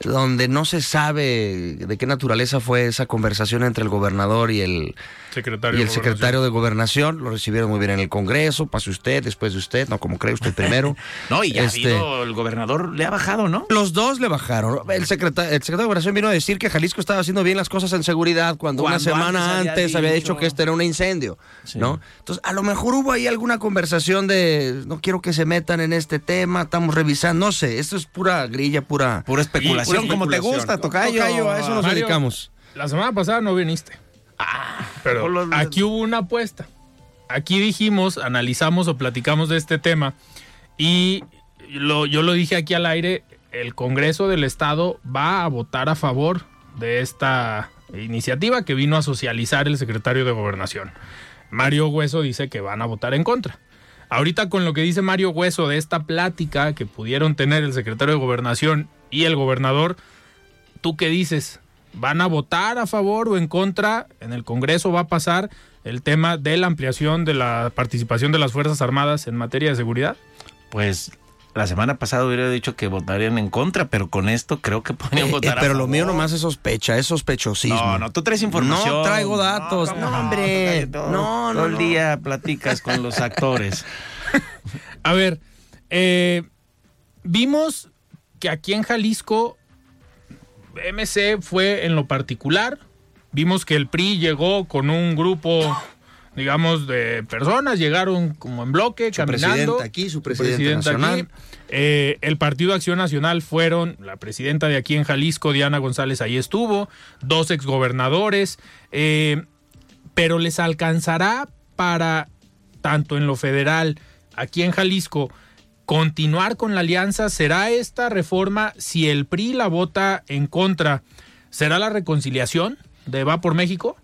Speaker 3: donde no se sabe de qué naturaleza fue esa conversación entre el gobernador y el,
Speaker 1: Secretario
Speaker 3: y el
Speaker 1: de
Speaker 3: secretario de Gobernación. Lo recibieron muy bien en el Congreso, pase usted, después de usted, no como cree usted primero.
Speaker 4: No, y ya
Speaker 3: Este,
Speaker 4: ha habido, el gobernador le ha bajado, ¿no?
Speaker 3: Los dos le bajaron. El secretario, el secretario de Gobernación vino a decir que Jalisco estaba haciendo bien las cosas en seguridad cuando, una semana
Speaker 4: antes
Speaker 3: antes,
Speaker 4: había
Speaker 3: había,
Speaker 4: dicho-
Speaker 3: dicho que este era un incendio, ¿no? Entonces, a lo mejor hubo ahí alguna conversación de no quiero que se metan en este tema, estamos revisando, no sé, esto es pura grilla, pura
Speaker 4: Pura especulación, Como te gusta, tocayo.
Speaker 3: Tocayo, a eso nos
Speaker 1: Mario,
Speaker 3: dedicamos.
Speaker 1: La semana pasada no viniste. pero
Speaker 4: por los-
Speaker 1: aquí hubo una apuesta. Aquí dijimos, analizamos o platicamos de este tema y lo, yo lo dije aquí al aire, el Congreso del Estado va a votar a favor de esta iniciativa que vino a socializar el secretario de Gobernación. Mario Hueso dice que van a votar en contra. Ahorita con lo que dice Mario Hueso de esta plática que pudieron tener el secretario de Gobernación y el gobernador, ¿tú qué dices? ¿Van a votar a favor o en contra? En el Congreso va a pasar el tema de la ampliación de la participación de las Fuerzas Armadas en materia de seguridad.
Speaker 4: Pues la semana pasada hubiera dicho que votarían en contra, pero con esto creo que podrían
Speaker 3: Eh, eh,
Speaker 4: votar a
Speaker 3: pero lo
Speaker 4: favor.
Speaker 3: mío nomás es sospecha, es sospechosismo.
Speaker 4: No, no, tú traes información.
Speaker 3: No traigo datos. No, hombre.
Speaker 4: Todo,
Speaker 3: No, no,
Speaker 4: todo el día platicas con los actores.
Speaker 1: A ver, eh, vimos que aquí en Jalisco MC fue en lo particular. Vimos que el PRI llegó con un grupo, digamos, de personas, llegaron como en bloque,
Speaker 3: Su
Speaker 1: caminando.
Speaker 3: presidente aquí, su presidente nacional.
Speaker 1: Eh, el Partido Acción Nacional fueron la presidenta de aquí en Jalisco, Diana González, ahí estuvo, dos exgobernadores, eh, pero les alcanzará para, tanto en lo federal, aquí en Jalisco, continuar con la alianza. ¿Será esta reforma, si el PRI la vota en contra, será la reconciliación de Va por México?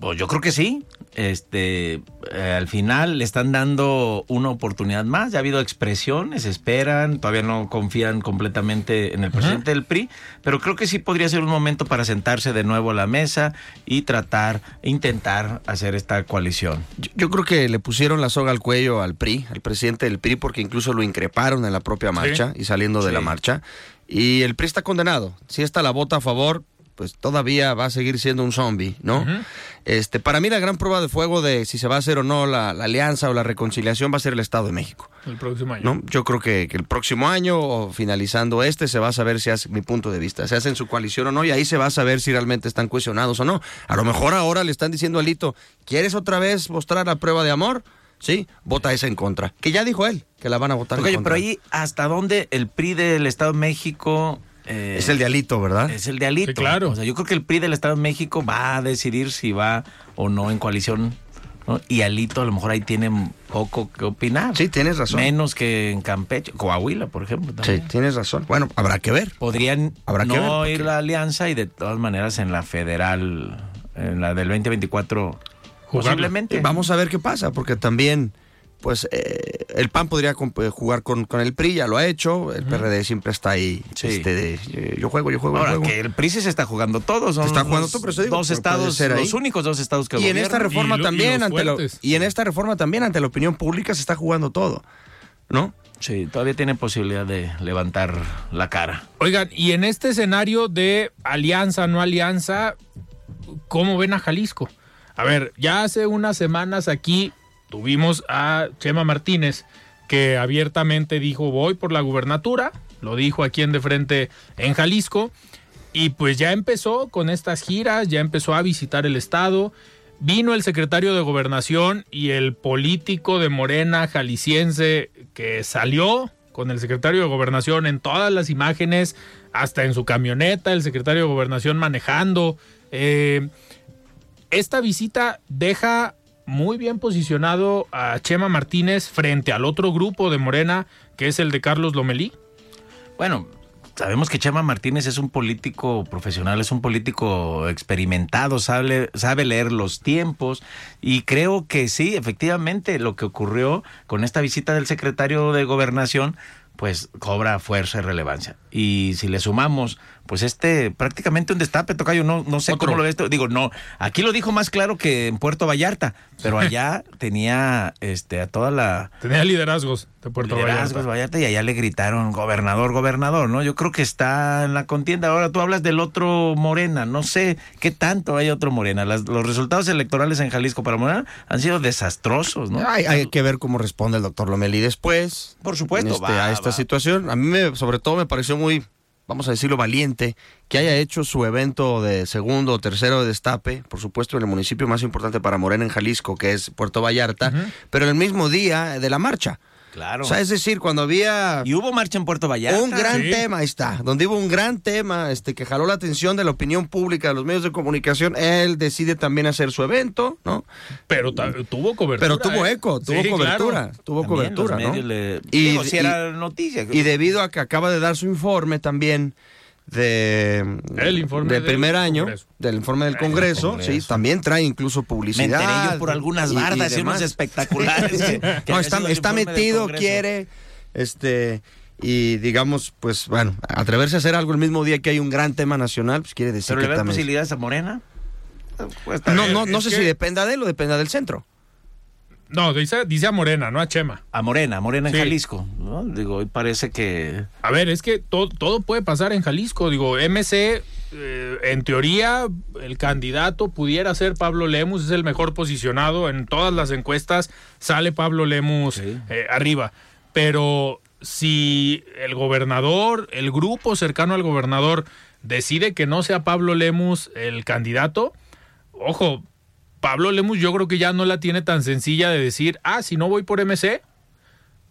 Speaker 4: Pues yo creo que sí. Este, eh, al final le están dando una oportunidad más. Ya ha habido expresiones, esperan, todavía no confían completamente en el presidente del PRI, pero creo que sí podría ser un momento para sentarse de nuevo a la mesa y tratar, intentar hacer esta coalición.
Speaker 3: Yo, yo creo que le pusieron la soga al cuello al PRI, al presidente del PRI, porque incluso lo increparon en la propia marcha y saliendo de la marcha. Y el PRI está condenado. Si esta la vota a favor, pues todavía va a seguir siendo un zombie, ¿no? Este, para mí la gran prueba de fuego de si se va a hacer o no la, la alianza o la reconciliación va a ser el Estado de México.
Speaker 1: El próximo año.
Speaker 3: ¿no? Yo creo que, que el próximo año o finalizando este se va a saber si hace mi punto de vista, se hacen su coalición o no y ahí se va a saber si realmente están cuestionados o no. A lo mejor ahora le están diciendo a Lito, ¿quieres otra vez mostrar la prueba de amor? Sí, vota esa en contra. Que ya dijo él que la van a votar en contra.
Speaker 4: pero ahí, ¿hasta dónde el PRI del Estado de México... eh,
Speaker 3: Es el de Alito, ¿verdad?
Speaker 4: Es el de Alito.
Speaker 1: Sí, claro.
Speaker 4: O sea, yo creo que el PRI del Estado de México va a decidir si va o no en coalición. ¿no? Y Alito a lo mejor ahí tiene poco que opinar.
Speaker 3: Sí, tienes razón.
Speaker 4: Menos que en Campeche, Coahuila, por ejemplo.
Speaker 3: Sí, tienes razón. Bueno, habrá que ver.
Speaker 4: Podrían
Speaker 3: Habrá que
Speaker 4: no
Speaker 3: ver, porque-
Speaker 4: ir la alianza y de todas maneras en la federal, en la del 2024, posiblemente.
Speaker 3: Vamos a ver qué pasa, porque también, pues, eh, el PAN podría eh, jugar con, con el PRI, ya lo ha hecho. El PRD siempre está ahí.
Speaker 4: Sí.
Speaker 3: Este, de, eh, yo juego, yo juego, yo
Speaker 4: Ahora,
Speaker 3: juego.
Speaker 4: que el PRI sí se está jugando todo. Son
Speaker 3: Se está jugando todo, pero eso digo,
Speaker 4: dos estados,
Speaker 3: ahí.
Speaker 4: los únicos dos estados que
Speaker 3: y en
Speaker 4: gobiernan.
Speaker 3: esta reforma
Speaker 1: Y lo- y
Speaker 3: también
Speaker 1: los
Speaker 3: ante la,
Speaker 1: fuertes.
Speaker 3: y en esta reforma también ante la opinión pública se está jugando todo, ¿no?
Speaker 4: Sí, todavía tiene posibilidad de levantar la cara.
Speaker 1: Oigan, y en este escenario de alianza, no alianza, ¿cómo ven a Jalisco? A ver, ya hace unas semanas aquí tuvimos a Chema Martínez, que abiertamente dijo voy por la gubernatura, lo dijo aquí en de frente en Jalisco, y pues ya empezó con estas giras, ya empezó a visitar el estado. Vino el secretario de gobernación y el político de Morena jalisciense que salió con el secretario de gobernación en todas las imágenes, hasta en su camioneta, el secretario de gobernación manejando. Eh, esta visita deja muy bien posicionado a Chema Martínez frente al otro grupo de Morena, que es el de Carlos Lomelí.
Speaker 4: Bueno, sabemos que Chema Martínez es un político profesional, es un político experimentado, sabe, sabe leer los tiempos y creo que sí, efectivamente, lo que ocurrió con esta visita del secretario de gobernación pues cobra fuerza y relevancia. Y si le sumamos, pues este prácticamente un destape, Tocayo, no, no sé
Speaker 1: Otro.
Speaker 4: cómo lo ves. Digo, no, aquí lo dijo más claro que en Puerto Vallarta, pero allá tenía este a toda la
Speaker 1: Tenía liderazgos de Puerto
Speaker 4: liderazgos
Speaker 1: Vallarta.
Speaker 4: Vallarta y allá le gritaron gobernador, gobernador, ¿no? Yo creo que está en la contienda. Ahora tú hablas del otro Morena, no sé qué tanto hay otro Morena. Las- los resultados electorales en Jalisco para Morena han sido desastrosos, ¿no?
Speaker 3: Hay, hay que ver cómo responde el doctor Lomelí después.
Speaker 4: Por supuesto,
Speaker 3: en este-
Speaker 4: va,
Speaker 3: a esta
Speaker 4: va.
Speaker 3: situación. A mí, me, sobre todo, me pareció muy, vamos a decirlo, valiente que haya hecho su evento de segundo o tercero de destape, por supuesto, en el municipio más importante para Morena en Jalisco, que es Puerto Vallarta, pero el mismo día de la marcha.
Speaker 4: Claro.
Speaker 3: O sea, es decir, cuando había
Speaker 4: y hubo marcha en Puerto Vallarta.
Speaker 3: un gran
Speaker 1: Sí.
Speaker 3: tema, ahí está, donde hubo un gran tema este, que jaló la atención de la opinión pública, de los medios de comunicación, él decide también hacer su evento, ¿no?
Speaker 1: Pero tuvo cobertura.
Speaker 3: Pero tuvo
Speaker 1: ¿eh?
Speaker 3: eco, tuvo
Speaker 1: Sí,
Speaker 3: cobertura,
Speaker 1: claro.
Speaker 3: tuvo
Speaker 4: También
Speaker 3: cobertura,
Speaker 4: los
Speaker 3: ¿no?
Speaker 4: le-
Speaker 3: Y-
Speaker 4: digo, si
Speaker 3: y-
Speaker 4: era noticia.
Speaker 3: Y debido a que acaba de dar su informe también de
Speaker 1: El informe
Speaker 3: del
Speaker 1: del
Speaker 3: primer año,
Speaker 1: Congreso.
Speaker 3: del informe del Congreso,
Speaker 4: Congreso.
Speaker 3: sí, también trae incluso
Speaker 4: me
Speaker 3: publicidad.
Speaker 4: enteré yo por algunas
Speaker 3: y- y
Speaker 4: bardas y,
Speaker 3: demás.
Speaker 4: unos espectaculares. que- que
Speaker 3: no, está, metido, quiere, este, y digamos, pues bueno, atreverse a hacer algo el mismo día que hay un gran tema nacional, pues quiere decir
Speaker 4: Pero
Speaker 3: que
Speaker 4: le
Speaker 3: también.
Speaker 4: posibilidades a Morena. Pues,
Speaker 3: No, no, no sé
Speaker 1: que-
Speaker 3: si dependa de él o dependa del centro.
Speaker 1: No, dice, dice a Morena, no a Chema.
Speaker 4: A Morena, Morena en
Speaker 1: Sí.
Speaker 4: Jalisco. ¿no? Digo, hoy parece que
Speaker 1: A ver, es que todo, todo puede pasar en Jalisco. Digo, MC, eh, en teoría, el candidato pudiera ser Pablo Lemus, es el mejor posicionado. En todas las encuestas sale Pablo Lemus
Speaker 4: Sí.
Speaker 1: eh, arriba. Pero si el gobernador, el grupo cercano al gobernador decide que no sea Pablo Lemus el candidato, ojo, Pablo Lemus yo creo que ya no la tiene tan sencilla de decir, ah, si no voy por MC,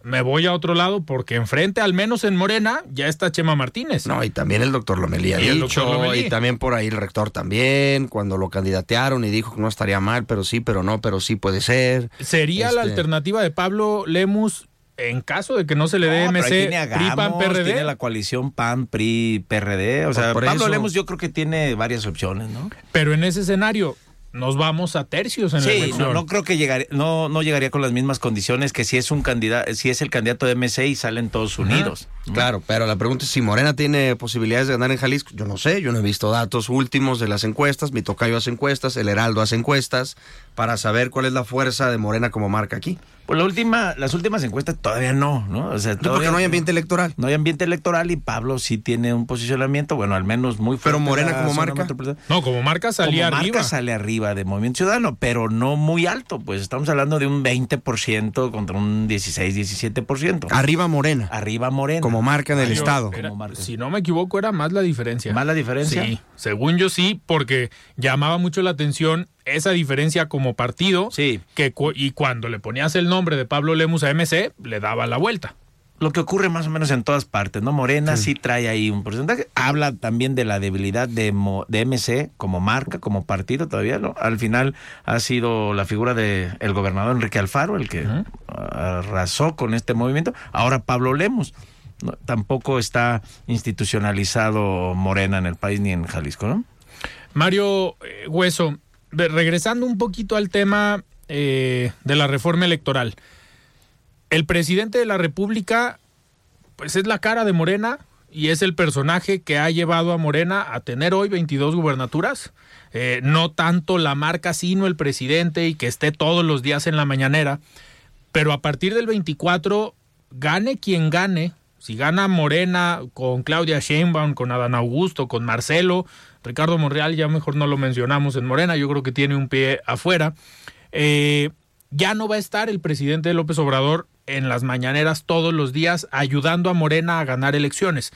Speaker 1: me voy a otro lado porque enfrente, al menos en Morena, ya está Chema Martínez.
Speaker 3: No, y también el doctor Lomelí ha
Speaker 1: Y el
Speaker 3: dicho,
Speaker 1: Lomelí.
Speaker 3: y también por ahí el rector también, cuando lo candidatearon y dijo que no estaría mal, pero sí, pero no, pero sí puede ser.
Speaker 1: ¿Sería la
Speaker 3: Este-
Speaker 1: alternativa de Pablo Lemus en caso de que no se le dé
Speaker 4: No,
Speaker 1: MC,
Speaker 4: tiene a
Speaker 1: PRI, PAN, PRD?
Speaker 4: Tiene la coalición PAN, PRI, PRD. O
Speaker 3: Pues
Speaker 4: sea,
Speaker 3: por
Speaker 4: Pablo
Speaker 3: eso-
Speaker 4: Lemos yo creo que tiene varias opciones, ¿no?
Speaker 1: Pero en ese escenario, nos vamos a tercios en la
Speaker 4: Sí,
Speaker 1: elección.
Speaker 4: no, no creo que llegaría, no, no llegaría con las mismas condiciones que si es un candidato, si es el candidato de MC y salen todos unidos.
Speaker 3: Claro, pero la pregunta es si Morena tiene posibilidades de ganar en Jalisco. Yo no sé, yo no he visto datos últimos de las encuestas. Mi tocayo hace encuestas, el Heraldo hace encuestas para saber cuál es la fuerza de Morena como marca aquí.
Speaker 4: Pues la última, las últimas encuestas todavía no, ¿no? O sea,
Speaker 3: porque
Speaker 4: todavía-
Speaker 3: no hay ambiente electoral.
Speaker 4: No hay ambiente electoral y Pablo sí tiene un posicionamiento, bueno, al menos muy fuerte.
Speaker 3: Pero Morena como marca.
Speaker 1: No, como marca salía
Speaker 4: Como
Speaker 1: arriba.
Speaker 4: marca sale arriba de Movimiento Ciudadano, pero no muy alto, pues estamos hablando de un 20% contra un 16-17%.
Speaker 3: Arriba Morena.
Speaker 4: Arriba Morena.
Speaker 3: Como marca en el
Speaker 1: Yo-
Speaker 3: Estado.
Speaker 1: era-
Speaker 4: Como marca.
Speaker 1: si no me equivoco, era más la diferencia.
Speaker 4: ¿Más la diferencia?
Speaker 1: Sí, según yo sí, porque llamaba mucho la atención esa diferencia como partido.
Speaker 4: Sí.
Speaker 1: Que, cu- y cuando le ponías el nombre de Pablo Lemus a MC, le daba la vuelta.
Speaker 4: Lo que ocurre más o menos en todas partes, ¿no? Morena sí, trae ahí un porcentaje. Habla también de la debilidad de, Mo- de MC como marca, como partido todavía, ¿no? Al final ha sido la figura del el gobernador Enrique Alfaro el que arrasó con este movimiento. Ahora Pablo Lemos. ¿no? Tampoco está institucionalizado Morena en el país ni en Jalisco, ¿no?
Speaker 1: Mario eh, Hueso, regresando un poquito al tema eh, de la reforma electoral. El presidente de la República, pues es la cara de Morena y es el personaje que ha llevado a Morena a tener hoy 22 gubernaturas. Eh, no tanto la marca, sino el presidente y que esté todos los días en la mañanera. Pero a partir del 24, gane quien gane, si gana Morena con Claudia Sheinbaum, con Adán Augusto, con Marcelo, Ricardo Monreal, ya mejor no lo mencionamos en Morena, yo creo que tiene un pie afuera. Eh, ya no va a estar el presidente López Obrador en las mañaneras todos los días ayudando a Morena a ganar elecciones.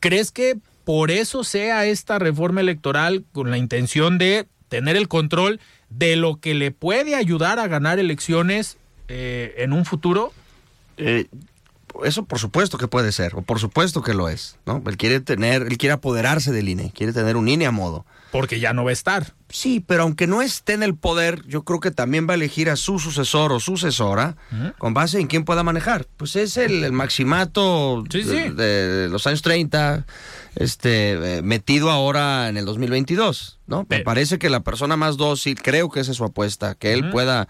Speaker 1: ¿Crees que por eso sea esta reforma electoral con la intención de tener el control de lo que le puede ayudar a ganar elecciones eh, en un futuro?
Speaker 3: Eh, eso por supuesto que puede ser, o por supuesto que lo es, ¿no? Él quiere tener, él quiere apoderarse del INE, quiere tener un INE a modo.
Speaker 1: Porque ya no va a estar.
Speaker 3: Sí, pero aunque no esté en el poder, yo creo que también va a elegir a su sucesor o sucesora con base en quién pueda manejar. Pues es el, el maximato
Speaker 1: Sí, sí.
Speaker 3: De, los años 30, este, eh, metido ahora en el 2022, ¿no? Me parece que la persona más dócil, creo que esa es su apuesta, que él pueda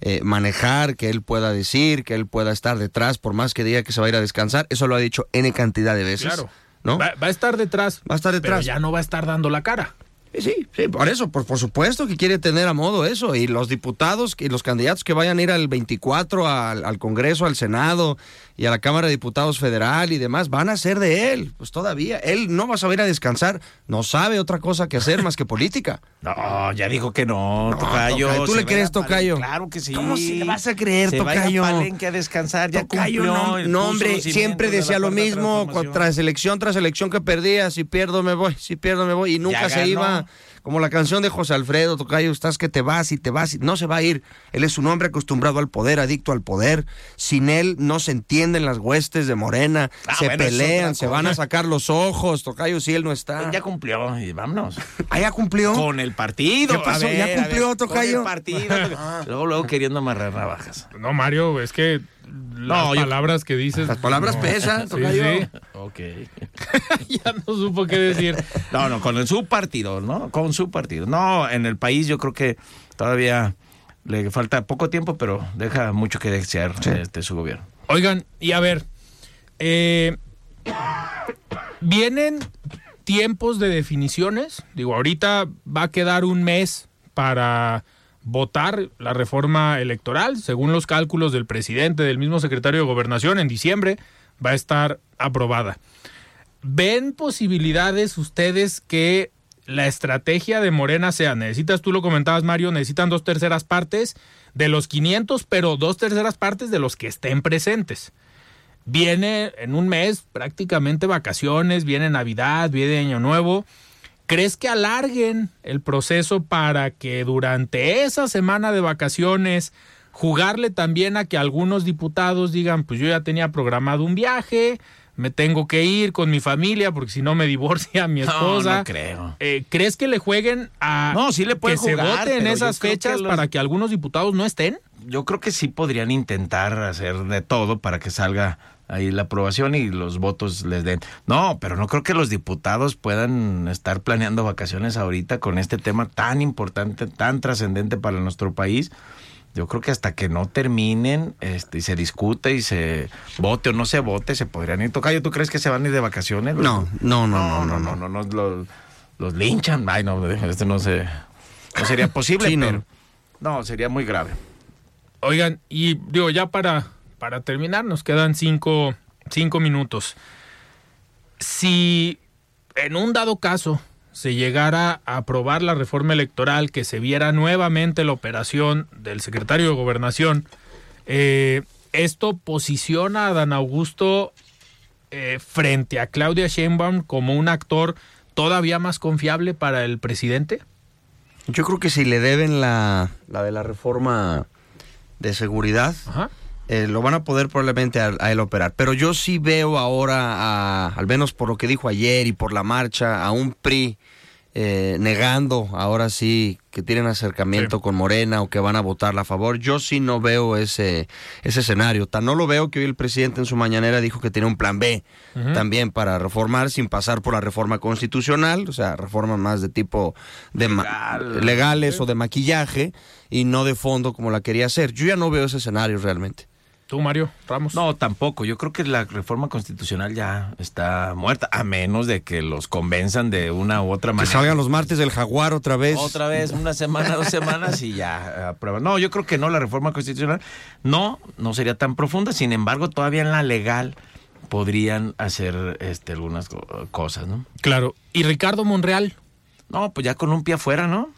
Speaker 3: eh, manejar, que él pueda decir, que él pueda estar detrás, por más que diga que se va a ir a descansar. Eso lo ha dicho N cantidad de veces.
Speaker 1: Claro.
Speaker 3: ¿no?
Speaker 1: Va, va a estar detrás.
Speaker 3: Va a estar
Speaker 1: Pero
Speaker 3: detrás.
Speaker 1: ya no va a estar dando la cara.
Speaker 3: Sí, Sí, por eso, por, por supuesto que quiere tener a modo eso. Y los diputados y los candidatos que vayan a ir al 24 al, al Congreso, al Senado y a la Cámara de Diputados Federal y demás, van a ser de él. Pues todavía, él no va a saber a descansar, no sabe otra cosa que hacer más que política.
Speaker 4: No, ya dijo que no, Tocayo.
Speaker 3: Tocayo, ¿tú le crees, Tocayo?
Speaker 4: Claro que sí.
Speaker 3: ¿Cómo se le vas a creer,
Speaker 4: se
Speaker 3: Tocayo?
Speaker 4: Palenque a descansar, ya
Speaker 3: Tocayo,
Speaker 4: cumplió,
Speaker 3: no, no, hombre, siempre
Speaker 4: de
Speaker 3: decía lo mismo tras elección tras elección que perdía, si pierdo me voy, si pierdo me voy y nunca se iba. Como la canción de José Alfredo, Tocayo, estás que te vas y te vas, y no se va a ir. Él es un hombre acostumbrado al poder, adicto al poder. Sin él no se entienden las huestes de Morena,
Speaker 4: Ah,
Speaker 3: se
Speaker 4: bueno,
Speaker 3: pelean, se van a sacar los ojos, Tocayo, si él no está.
Speaker 4: Pues ya cumplió y vámonos.
Speaker 3: ¿Ah, ya cumplió?
Speaker 4: Con el partido.
Speaker 3: ¿Qué pasó?
Speaker 4: ver,
Speaker 3: ¿Ya
Speaker 4: ver,
Speaker 3: cumplió,
Speaker 4: con
Speaker 3: Tocayo?
Speaker 4: el partido. luego, luego queriendo amarrar navajas.
Speaker 1: No, Mario, es que las
Speaker 4: No, yo-
Speaker 1: palabras que dices.
Speaker 3: Las palabras
Speaker 1: no.
Speaker 3: pesan,
Speaker 1: Sí,
Speaker 3: tocayo.
Speaker 1: sí.
Speaker 4: Ok.
Speaker 1: ya no supo qué decir.
Speaker 4: No, no, con el, su partido, ¿no? Con su partido. No, en el país yo creo que todavía le falta poco tiempo, pero deja mucho que desear este, su gobierno.
Speaker 1: Oigan, y a ver, eh, vienen tiempos de definiciones. Digo, ahorita va a quedar un mes para votar la reforma electoral, según los cálculos del presidente, del mismo secretario de gobernación, en diciembre va a estar aprobada. ¿Ven posibilidades ustedes que la estrategia de Morena sea, necesitas, tú lo comentabas Mario, necesitan dos terceras partes de los 500, pero dos terceras partes de los que estén presentes? Viene en un mes prácticamente vacaciones, viene Navidad, viene Año Nuevo. ¿Crees que alarguen el proceso para que durante esa semana de vacaciones jugarle también a que algunos diputados digan, pues yo ya tenía programado un viaje, me tengo que ir con mi familia porque si no me divorcia mi esposa.
Speaker 4: No, no creo.
Speaker 1: Eh, ¿Crees que le jueguen a
Speaker 4: No, sí le
Speaker 1: que se vote en esas
Speaker 4: que
Speaker 1: fechas
Speaker 4: los-
Speaker 1: para que algunos diputados no estén?
Speaker 4: Yo creo que sí podrían intentar hacer de todo para que salga ahí la aprobación y los votos les den. No, pero no creo que los diputados puedan estar planeando vacaciones ahorita con este tema tan importante, tan trascendente para nuestro país. Yo creo que hasta que no terminen este, y se discute y se vote o no se vote, se podrían ir. Tocayo, ¿tú crees que se van a ir de vacaciones?
Speaker 3: No, no, no, no,
Speaker 4: no, no, no, no, los, los linchan. Ay, no, este no se, no sería posible,
Speaker 3: Sí, no.
Speaker 4: pero no, sería muy grave.
Speaker 1: Oigan, y digo, ya para, para terminar, nos quedan cinco, cinco minutos. Si en un dado caso se llegara a aprobar la reforma electoral, que se viera nuevamente la operación del secretario de Gobernación, eh, esto posiciona a Dan Augusto eh, frente a Claudia Sheinbaum como un actor todavía más confiable para el presidente.
Speaker 3: Yo creo que si le deben la, la de la reforma de seguridad, eh, lo van a poder probablemente a, a él operar. Pero yo sí veo ahora, a- al menos por lo que dijo ayer y por la marcha, a un PRI eh, negando ahora sí que tienen acercamiento con Morena o que van a votarla a favor. Yo sí no veo ese, ese escenario. Tan no lo veo que hoy el presidente en su mañanera dijo que tiene un plan B también para reformar sin pasar por la reforma constitucional, o sea, reformas más de tipo de legales o de maquillaje y no de fondo como la quería hacer. Yo ya no veo ese escenario realmente.
Speaker 1: ¿Tú, Mario Ramos?
Speaker 4: No, tampoco. Yo creo que la reforma constitucional ya está muerta, a menos de que los convenzan de una u otra
Speaker 3: Que
Speaker 4: manera.
Speaker 3: salgan los martes del jaguar otra vez.
Speaker 4: Otra vez, una semana, dos semanas y ya aprueban. No, yo creo que no, la reforma constitucional no, no sería tan profunda. Sin embargo, todavía en la legal podrían hacer este, algunas co- cosas, ¿no?
Speaker 1: Claro. ¿Y Ricardo Monreal?
Speaker 4: No, pues ya con un pie afuera, ¿no?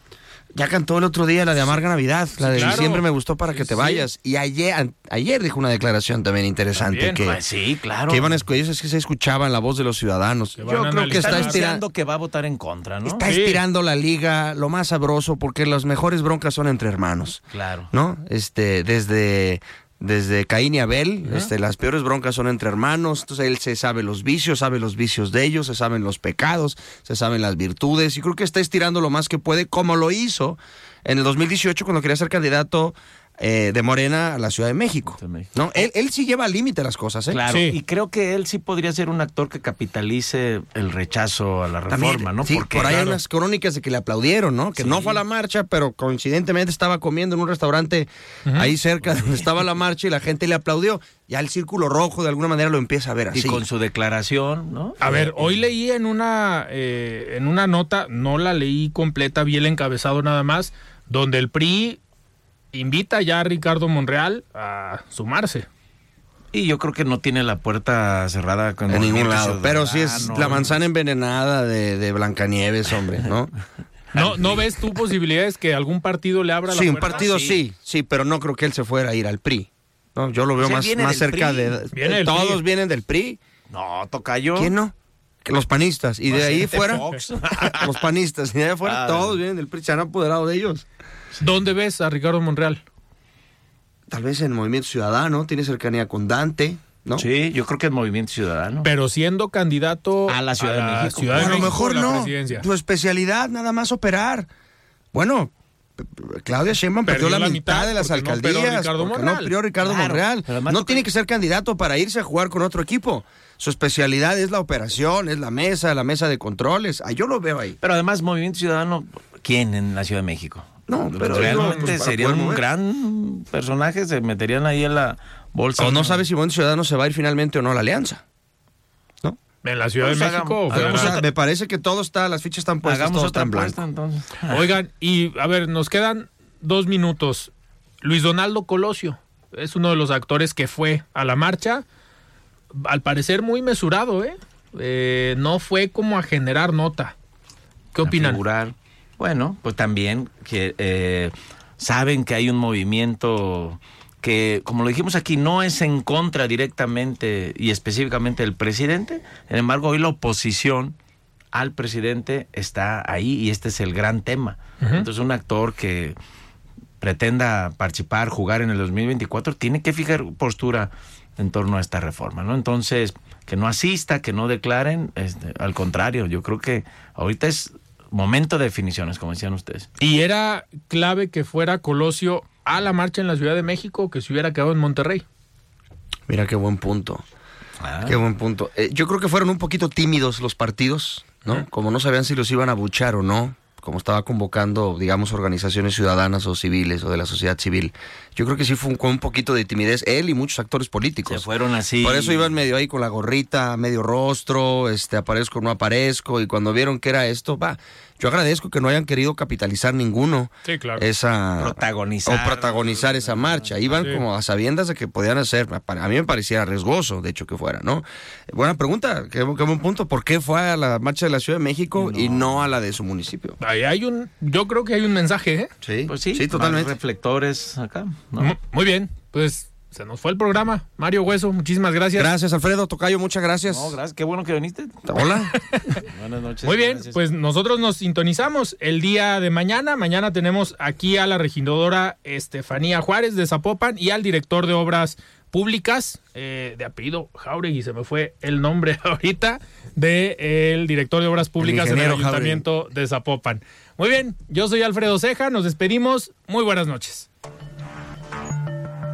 Speaker 3: Ya cantó el otro día la de Amarga Navidad, la de
Speaker 4: claro.
Speaker 3: Diciembre me gustó para que te
Speaker 4: Sí.
Speaker 3: vayas. Y ayer, ayer dijo una declaración también interesante
Speaker 4: También,
Speaker 3: que,
Speaker 4: pues sí, claro.
Speaker 3: que iban a ellos es que se escuchaban la voz de los ciudadanos. Yo creo que
Speaker 4: analizar.
Speaker 3: está
Speaker 4: Está
Speaker 3: estirando,
Speaker 4: que va a votar en contra, ¿no?
Speaker 3: está estirando la liga lo más sabroso porque las mejores broncas son entre hermanos.
Speaker 4: Claro.
Speaker 3: ¿no? Este, desde, desde Caín y Abel, este, las peores broncas son entre hermanos, entonces él se sabe los vicios, sabe los vicios de ellos, se saben los pecados, se saben las virtudes, y creo que está estirando lo más que puede, como lo hizo en el 2018 cuando quería ser candidato eh, de Morena a la Ciudad de México. ¿no? Él, él sí lleva al límite las cosas, ¿eh?
Speaker 4: Claro, y creo que él sí podría ser un actor que capitalice el rechazo a la
Speaker 3: También,
Speaker 4: reforma, ¿no?
Speaker 3: sí,
Speaker 4: Porque
Speaker 3: por ahí hay
Speaker 4: claro,
Speaker 3: unas crónicas de que le aplaudieron, ¿no? Que no fue a la marcha, pero coincidentemente estaba comiendo en un restaurante ahí cerca de donde estaba la marcha y la gente le aplaudió. Ya el círculo rojo de alguna manera lo empieza a ver así.
Speaker 4: y con su declaración, ¿no?
Speaker 1: A ver, hoy leí en una, eh, en una nota, no la leí completa, vi el encabezado nada más, donde el PRI invita ya a Ricardo Monreal a sumarse.
Speaker 4: Y yo creo que no tiene la puerta cerrada con
Speaker 3: en ningún lado. Pero sí es la manzana envenenada de, de Blancanieves, hombre, ¿no?
Speaker 1: ¿No, ¿No ves tú posibilidades que algún partido le abra la
Speaker 3: Sí, un
Speaker 1: puerta?
Speaker 3: partido sí. sí, pero no creo que él se fuera a ir al PRI. No, yo lo veo más, más cerca
Speaker 4: PRI.
Speaker 3: de...
Speaker 4: Viene
Speaker 3: todos
Speaker 4: PRI.
Speaker 3: vienen del PRI.
Speaker 4: No, Tocayo.
Speaker 3: ¿Quién no? Que los panistas. Y de ahí fuera,
Speaker 4: Fox.
Speaker 3: los panistas. Y de ahí afuera,
Speaker 1: Ah.
Speaker 3: todos vienen del PRI. Se han apoderado de ellos.
Speaker 1: ¿Dónde ves a Ricardo Monreal?
Speaker 3: Tal vez en el Movimiento Ciudadano, tiene cercanía con Dante, ¿no?
Speaker 4: Sí, yo creo que el Movimiento Ciudadano.
Speaker 1: Pero siendo candidato
Speaker 4: A la Ciudad de México.
Speaker 1: Ciudad de
Speaker 3: a lo
Speaker 1: México,
Speaker 3: mejor no. Tu especialidad, nada más operar. Bueno, Claudia Sheinbaum perdió,
Speaker 1: Perdió
Speaker 3: la,
Speaker 1: la
Speaker 3: mitad,
Speaker 1: mitad
Speaker 3: de las
Speaker 1: porque no
Speaker 3: alcaldías.
Speaker 1: Ricardo Monreal.
Speaker 3: no perdió Ricardo
Speaker 4: Claro,
Speaker 3: Monreal. No tiene que ser candidato para irse a jugar con otro equipo. Su especialidad es la operación, es la mesa, la mesa de controles. Ah, yo lo veo ahí.
Speaker 4: Pero además, Movimiento Ciudadano, ¿quién en la Ciudad de México?
Speaker 3: No, pero
Speaker 4: realmente
Speaker 3: pues,
Speaker 4: sería un
Speaker 3: mover.
Speaker 4: gran personaje, se meterían ahí en la bolsa.
Speaker 3: O no sabe si Movimiento Ciudadano se va a ir finalmente o no a la alianza.
Speaker 1: En la Ciudad
Speaker 4: Pues
Speaker 1: de
Speaker 4: hagamos-
Speaker 1: México.
Speaker 4: hagamos
Speaker 1: federal.
Speaker 3: O sea, me parece que todo está, las fichas están puestas,
Speaker 4: Hagamos
Speaker 3: todo
Speaker 4: otra
Speaker 3: está en blanco.
Speaker 1: Oigan, y a ver, nos quedan dos minutos. Luis Donaldo Colosio es uno de los actores que fue a la marcha, al parecer muy mesurado, ¿eh? Eh, no fue como a generar nota. ¿Qué opinan?
Speaker 4: Figurar. Bueno, pues también que eh, saben que hay un movimiento que, como lo dijimos aquí, no es en contra directamente y específicamente del presidente. Sin embargo, hoy la oposición al presidente está ahí y este es el gran tema. Entonces, un actor que pretenda participar, jugar en el 2024, tiene que fijar postura en torno a esta reforma, ¿no? Entonces, que no asista, que no declaren, este, al contrario, yo creo que ahorita es momento de definiciones, como decían ustedes.
Speaker 1: Y era clave que fuera Colosio a la marcha en la Ciudad de México que se hubiera quedado en Monterrey.
Speaker 3: Mira qué buen punto. Qué buen punto. Eh, yo creo que fueron un poquito tímidos los partidos, ¿no? Como no sabían si los iban a buchar o no, como estaba convocando, digamos, organizaciones ciudadanas o civiles o de la sociedad civil. Yo creo que sí fue un, con un poquito de timidez él y muchos actores políticos.
Speaker 4: Se fueron así.
Speaker 3: Por eso iban medio ahí con la gorrita, medio rostro, este, aparezco o no aparezco, y cuando vieron que era esto, va, yo agradezco que no hayan querido capitalizar ninguno
Speaker 1: Sí, claro.
Speaker 3: esa
Speaker 4: Protagonizar.
Speaker 3: o protagonizar esa marcha. Iban
Speaker 1: Sí.
Speaker 3: como a sabiendas de que podían hacer, a mí me parecía riesgoso, de hecho que fuera, ¿no? Buena pregunta, qué, bu- qué buen punto. ¿Por qué fue a la marcha de la Ciudad de México y no a la de su municipio?
Speaker 1: Ahí hay un, yo creo que hay un mensaje, ¿eh?
Speaker 3: Sí,
Speaker 4: Pues sí,
Speaker 3: sí, totalmente.
Speaker 4: reflectores acá. ¿no?
Speaker 1: Mu- Muy bien, pues se nos fue el programa. Mario Hueso, muchísimas gracias.
Speaker 3: Gracias, Alfredo Tocayo, muchas gracias.
Speaker 4: No, gracias, qué bueno que viniste.
Speaker 3: Hola.
Speaker 4: Buenas noches.
Speaker 1: Muy bien,
Speaker 4: gracias.
Speaker 1: pues nosotros nos sintonizamos el día de mañana. Mañana tenemos aquí a la regidora Estefanía Juárez de Zapopan y al director de obras públicas eh, de apellido Jauregui, se me fue el nombre ahorita, de eh, el director de obras públicas en el ayuntamiento de Zapopan. Muy bien, yo soy Alfredo Ceja, nos despedimos. Muy buenas noches.